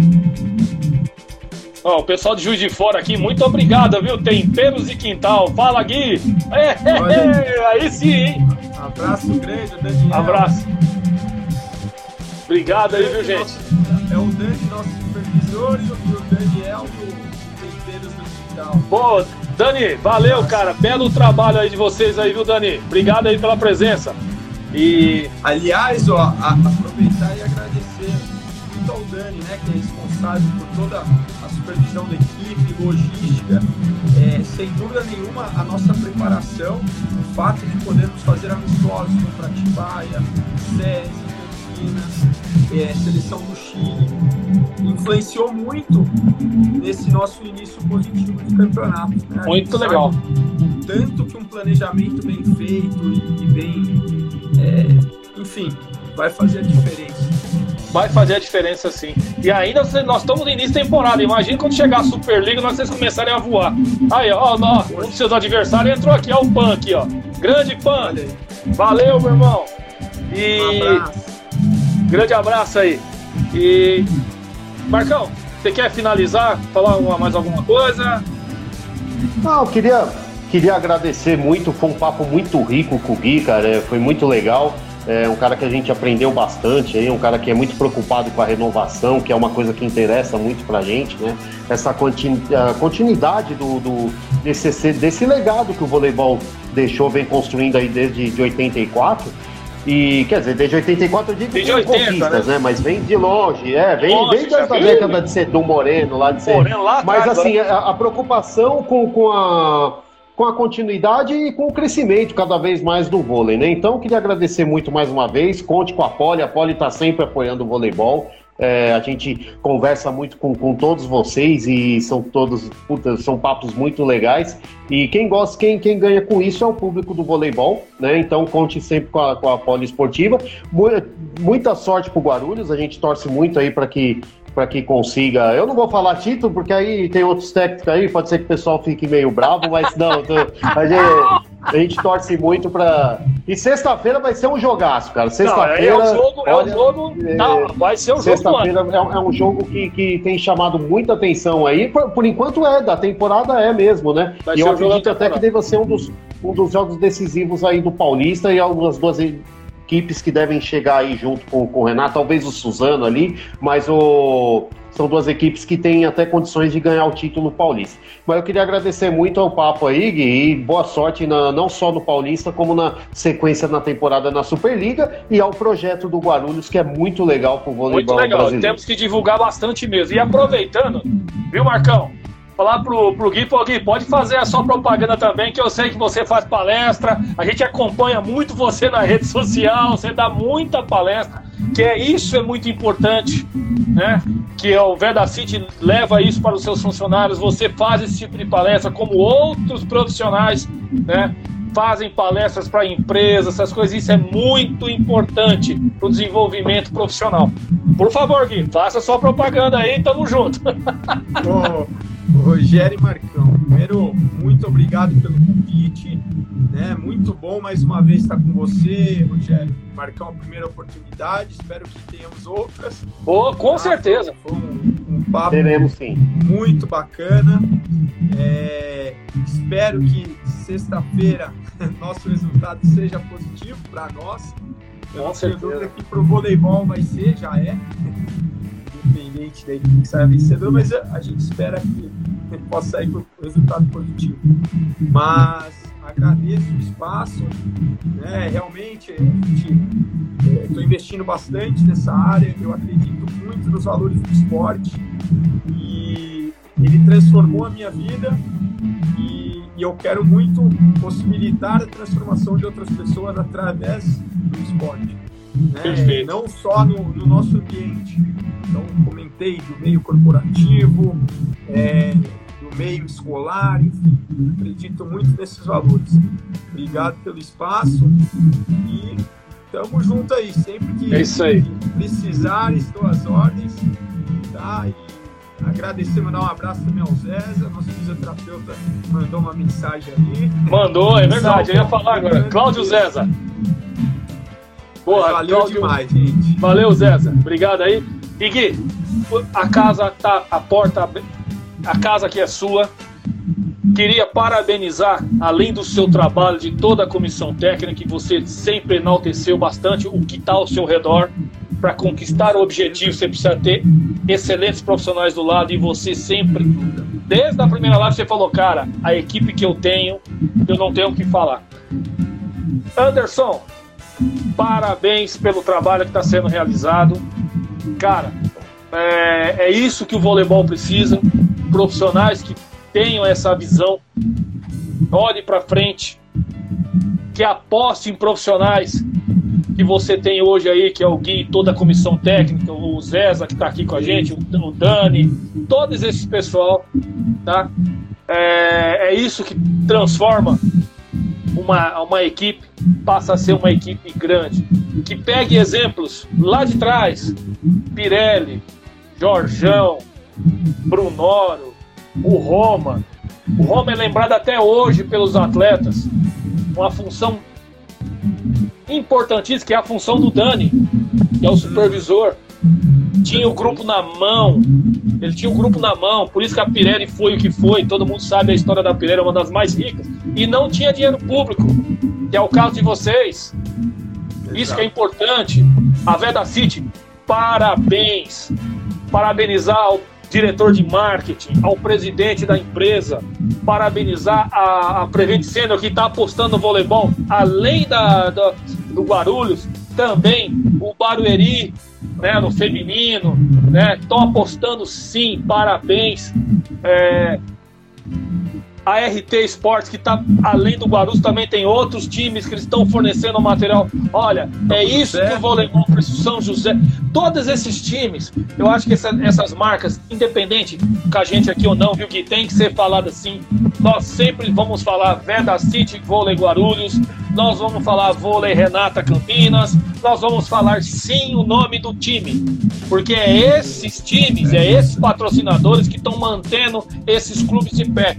Ó, o pessoal de Juiz de Fora aqui, muito obrigado, viu? Temperos e Quintal. Fala, Gui! É, é, é, aí sim, hein? Abraço grande, Daniel. Abraço. Obrigado aí, viu, gente? É o Dani, nosso supervisor, e o Daniel do Temperos do Quintal. Pô, Dani, valeu, cara. Belo trabalho aí de vocês aí, viu, Dani? Obrigado aí pela presença. E. Aliás, ó, aproveitar e agradecer muito ao Dani, né, que é responsável por toda supervisão da equipe, logística, é, sem dúvida nenhuma a nossa preparação, o fato de podermos fazer amistosos contra Atibaia, SESI, Campinas, é, seleção do Chile, influenciou muito nesse nosso início positivo de campeonato. Né? Muito legal. Tanto que um planejamento bem feito e, bem, é, enfim, vai fazer a diferença vai fazer a diferença sim. E ainda nós estamos no início da temporada. Imagina quando chegar a Superliga nós vocês começarem a voar. Aí, ó, ó, um dos seus adversários entrou aqui, ó, o Pan aqui, ó. Grande Pan. Valeu, meu irmão. E. Um abraço. Grande abraço aí. E. Marcão, você quer finalizar? Falar uma, mais alguma coisa? Não, queria, queria agradecer muito. Foi um papo muito rico com o Gui, cara. Foi muito legal. É um cara que a gente aprendeu bastante, aí, um cara que é muito preocupado com a renovação, que é uma coisa que interessa muito pra gente, né? Essa continuidade do, do desse, desse legado que o voleibol deixou, vem construindo aí desde de 84. E quer dizer, desde 84 eu digo desde 80, conquistas, né? né? Mas vem de longe, é, vem, Nossa, vem desde a década de ser do Moreno, lá de ser. Moreno, lá Mas assim, a, a preocupação com, com a com a continuidade e com o crescimento cada vez mais do vôlei, né? Então, queria agradecer muito mais uma vez. Conte com a Poli, a Poli está sempre apoiando o voleibol. É, a gente conversa muito com, com todos vocês e são todos, são papos muito legais. E quem gosta, quem, quem ganha com isso é o público do voleibol, né? Então conte sempre com a, com a Poli Esportiva. Muita sorte pro Guarulhos, a gente torce muito aí para que para que consiga. Eu não vou falar título, porque aí tem outros técnicos aí, pode ser que o pessoal fique meio bravo, mas não, tô, a, gente, a, gente, torce muito para. E sexta-feira vai ser um jogaço, cara. Sexta-feira. É o jogo, é o jogo. Não, vai ser um jogo. Sexta-feira é, é, um jogo que, que tem chamado muita atenção aí. Por, por enquanto é, da temporada é mesmo, né? Vai e eu acredito até que deva ser um dos, um dos jogos decisivos aí do Paulista e algumas duas equipes que devem chegar aí junto com, com o Renato, talvez o Suzano ali, mas o, são duas equipes que têm até condições de ganhar o título paulista. Mas eu queria agradecer muito ao papo aí, Gui, e boa sorte na, não só no Paulista, como na sequência na temporada na Superliga e ao projeto do Guarulhos, que é muito legal pro voleibol Muito legal, brasileiro. temos que divulgar bastante mesmo. E aproveitando, viu, Marcão? Falar pro, pro Gui, Gui, pode fazer a sua propaganda também, que eu sei que você faz palestra, a gente acompanha muito você na rede social, você dá muita palestra, que é isso é muito importante, né? Que é o Verdacity leva isso para os seus funcionários, você faz esse tipo de palestra como outros profissionais, né? Fazem palestras para empresas, essas coisas, isso é muito importante para o desenvolvimento profissional. Por favor, Gui, faça sua propaganda aí, tamo junto. Oh. Rogério e Marcão, primeiro, muito obrigado pelo convite. Né? Muito bom mais uma vez estar com você, Rogério. Marcão, a primeira oportunidade, espero que tenhamos outras. Oh, com certeza. Foi um, um papo Teremos sim. muito bacana. É, espero que sexta-feira nosso resultado seja positivo para nós. Eu Com não tenho certeza. dúvida que pro voleibol vai ser, já é. Independente da equipe que saia vencedor, mas a gente espera que possa sair com resultado positivo. Mas agradeço o espaço, né? Realmente estou investindo bastante nessa área, eu acredito muito nos valores do esporte e ele transformou a minha vida e, e eu quero muito possibilitar a transformação de outras pessoas através do esporte. Né? Não só no, no nosso ambiente. Então, comentei do meio corporativo, é, do meio escolar, enfim, acredito muito nesses valores. Obrigado pelo espaço e tamo junto aí, sempre que, É isso aí. que precisar, estou às ordens, tá? E agradecer, mandar um abraço também ao Zéza, nosso fisioterapeuta mandou uma mensagem ali. Mandou, é verdade. Eu ia falar agora. Cláudio César. Boa, Valeu Cláudio. demais, gente. Valeu, Zéza. Obrigado aí. E Gui, a casa tá, a porta, a casa aqui é sua. Queria parabenizar, além do seu trabalho, de toda a comissão técnica, que você sempre enalteceu bastante o que está ao seu redor. Para conquistar o objetivo, você precisa ter excelentes profissionais do lado e você sempre, desde a primeira live, você falou, cara, a equipe que eu tenho, eu não tenho o que falar. Anderson, parabéns pelo trabalho que está sendo realizado. Cara, é, é isso que o voleibol precisa. Profissionais que tenham essa visão, olhe para frente, que aposte em profissionais que você tem hoje aí, que é o Gui, toda a comissão técnica, o Zeza que está aqui com a gente, o Dani, todos esses pessoal, tá? É, é isso que transforma uma, uma equipe, passa a ser uma equipe grande. Que pegue exemplos lá de trás, Pirelli, Jorjão, Brunoro, o Roma. O Roma é lembrado até hoje pelos atletas. Uma função importantíssima, que é a função do Dani, que é o supervisor. Tinha o grupo na mão, ele tinha o grupo na mão, por isso que a Pirelli foi o que foi. Todo mundo sabe a história da Pirelli, é uma das mais ricas. E não tinha dinheiro público, que é o caso de vocês. Isso que é importante. A Veda City, parabéns. Parabenizar ao diretor de marketing, ao presidente da empresa, parabenizar a, a Prevent Senior que está apostando no voleibol, além da, da- do Guarulhos, também o Barueri, né, no feminino, né, estão apostando sim, parabéns. É, a RT Esportes, que está além do Guarulhos, também tem outros times que estão fornecendo material. Olha, é isso que o voleibol precisa. São José, todos esses times, eu acho que essa- essas marcas, independente com a gente aqui ou não, viu, que tem que ser falado assim. Nós sempre vamos falar Veda City Vôlei Guarulhos, nós vamos falar Vôlei Renata Campinas, nós vamos falar sim o nome do time, porque é esses times, é esses patrocinadores que estão mantendo esses clubes de pé.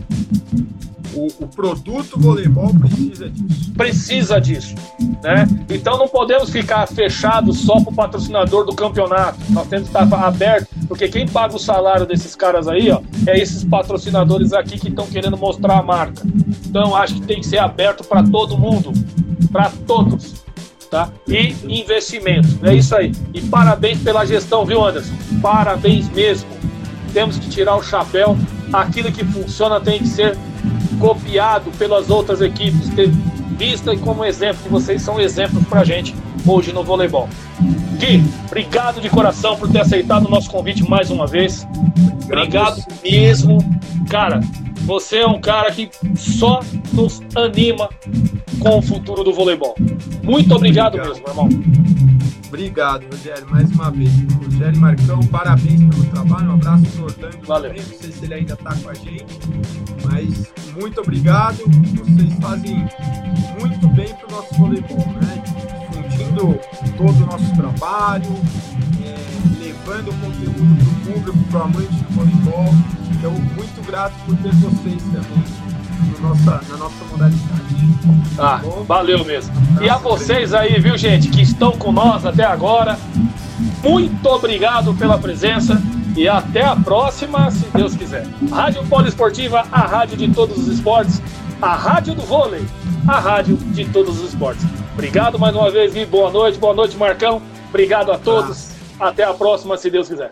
O, o produto voleibol precisa disso. precisa disso, né? Então não podemos ficar fechados só para o patrocinador do campeonato. Nós temos que estar aberto, porque quem paga o salário desses caras aí, ó, é esses patrocinadores aqui que estão querendo mostrar a marca. Então acho que tem que ser aberto para todo mundo, para todos, tá? E investimento, é isso aí. E parabéns pela gestão, viu, Anderson? Parabéns mesmo. Temos que tirar o chapéu. Aquilo que funciona tem que ser copiado pelas outras equipes, ter vista como exemplo, que vocês são exemplos pra gente hoje no voleibol. Gui, obrigado de coração por ter aceitado o nosso convite mais uma vez. Obrigado mesmo. Cara, você é um cara que só nos anima com o futuro do voleibol. Muito obrigado, Obrigado. mesmo, irmão. Obrigado, Rogério, mais uma vez. Rogério Marcão, parabéns pelo trabalho. Um abraço pro Orlando Valeu. também. Não sei se ele ainda está com a gente, mas muito obrigado. Vocês fazem muito bem pro nosso voleibol, né? Difundindo todo o nosso trabalho, é, levando o conteúdo pro público, pro amante do voleibol. Então, muito grato por ter vocês também no nossa, na nossa modalidade. Ah, valeu mesmo. E a vocês aí, viu, gente, que estão com nós até agora, muito obrigado pela presença. e até a próxima, se Deus quiser. Rádio Poliesportiva, a rádio de todos os esportes, a rádio do vôlei, a rádio de todos os esportes. Obrigado mais uma vez, Gui. Boa noite, boa noite, Marcão. Obrigado a todos. Até a próxima, se Deus quiser.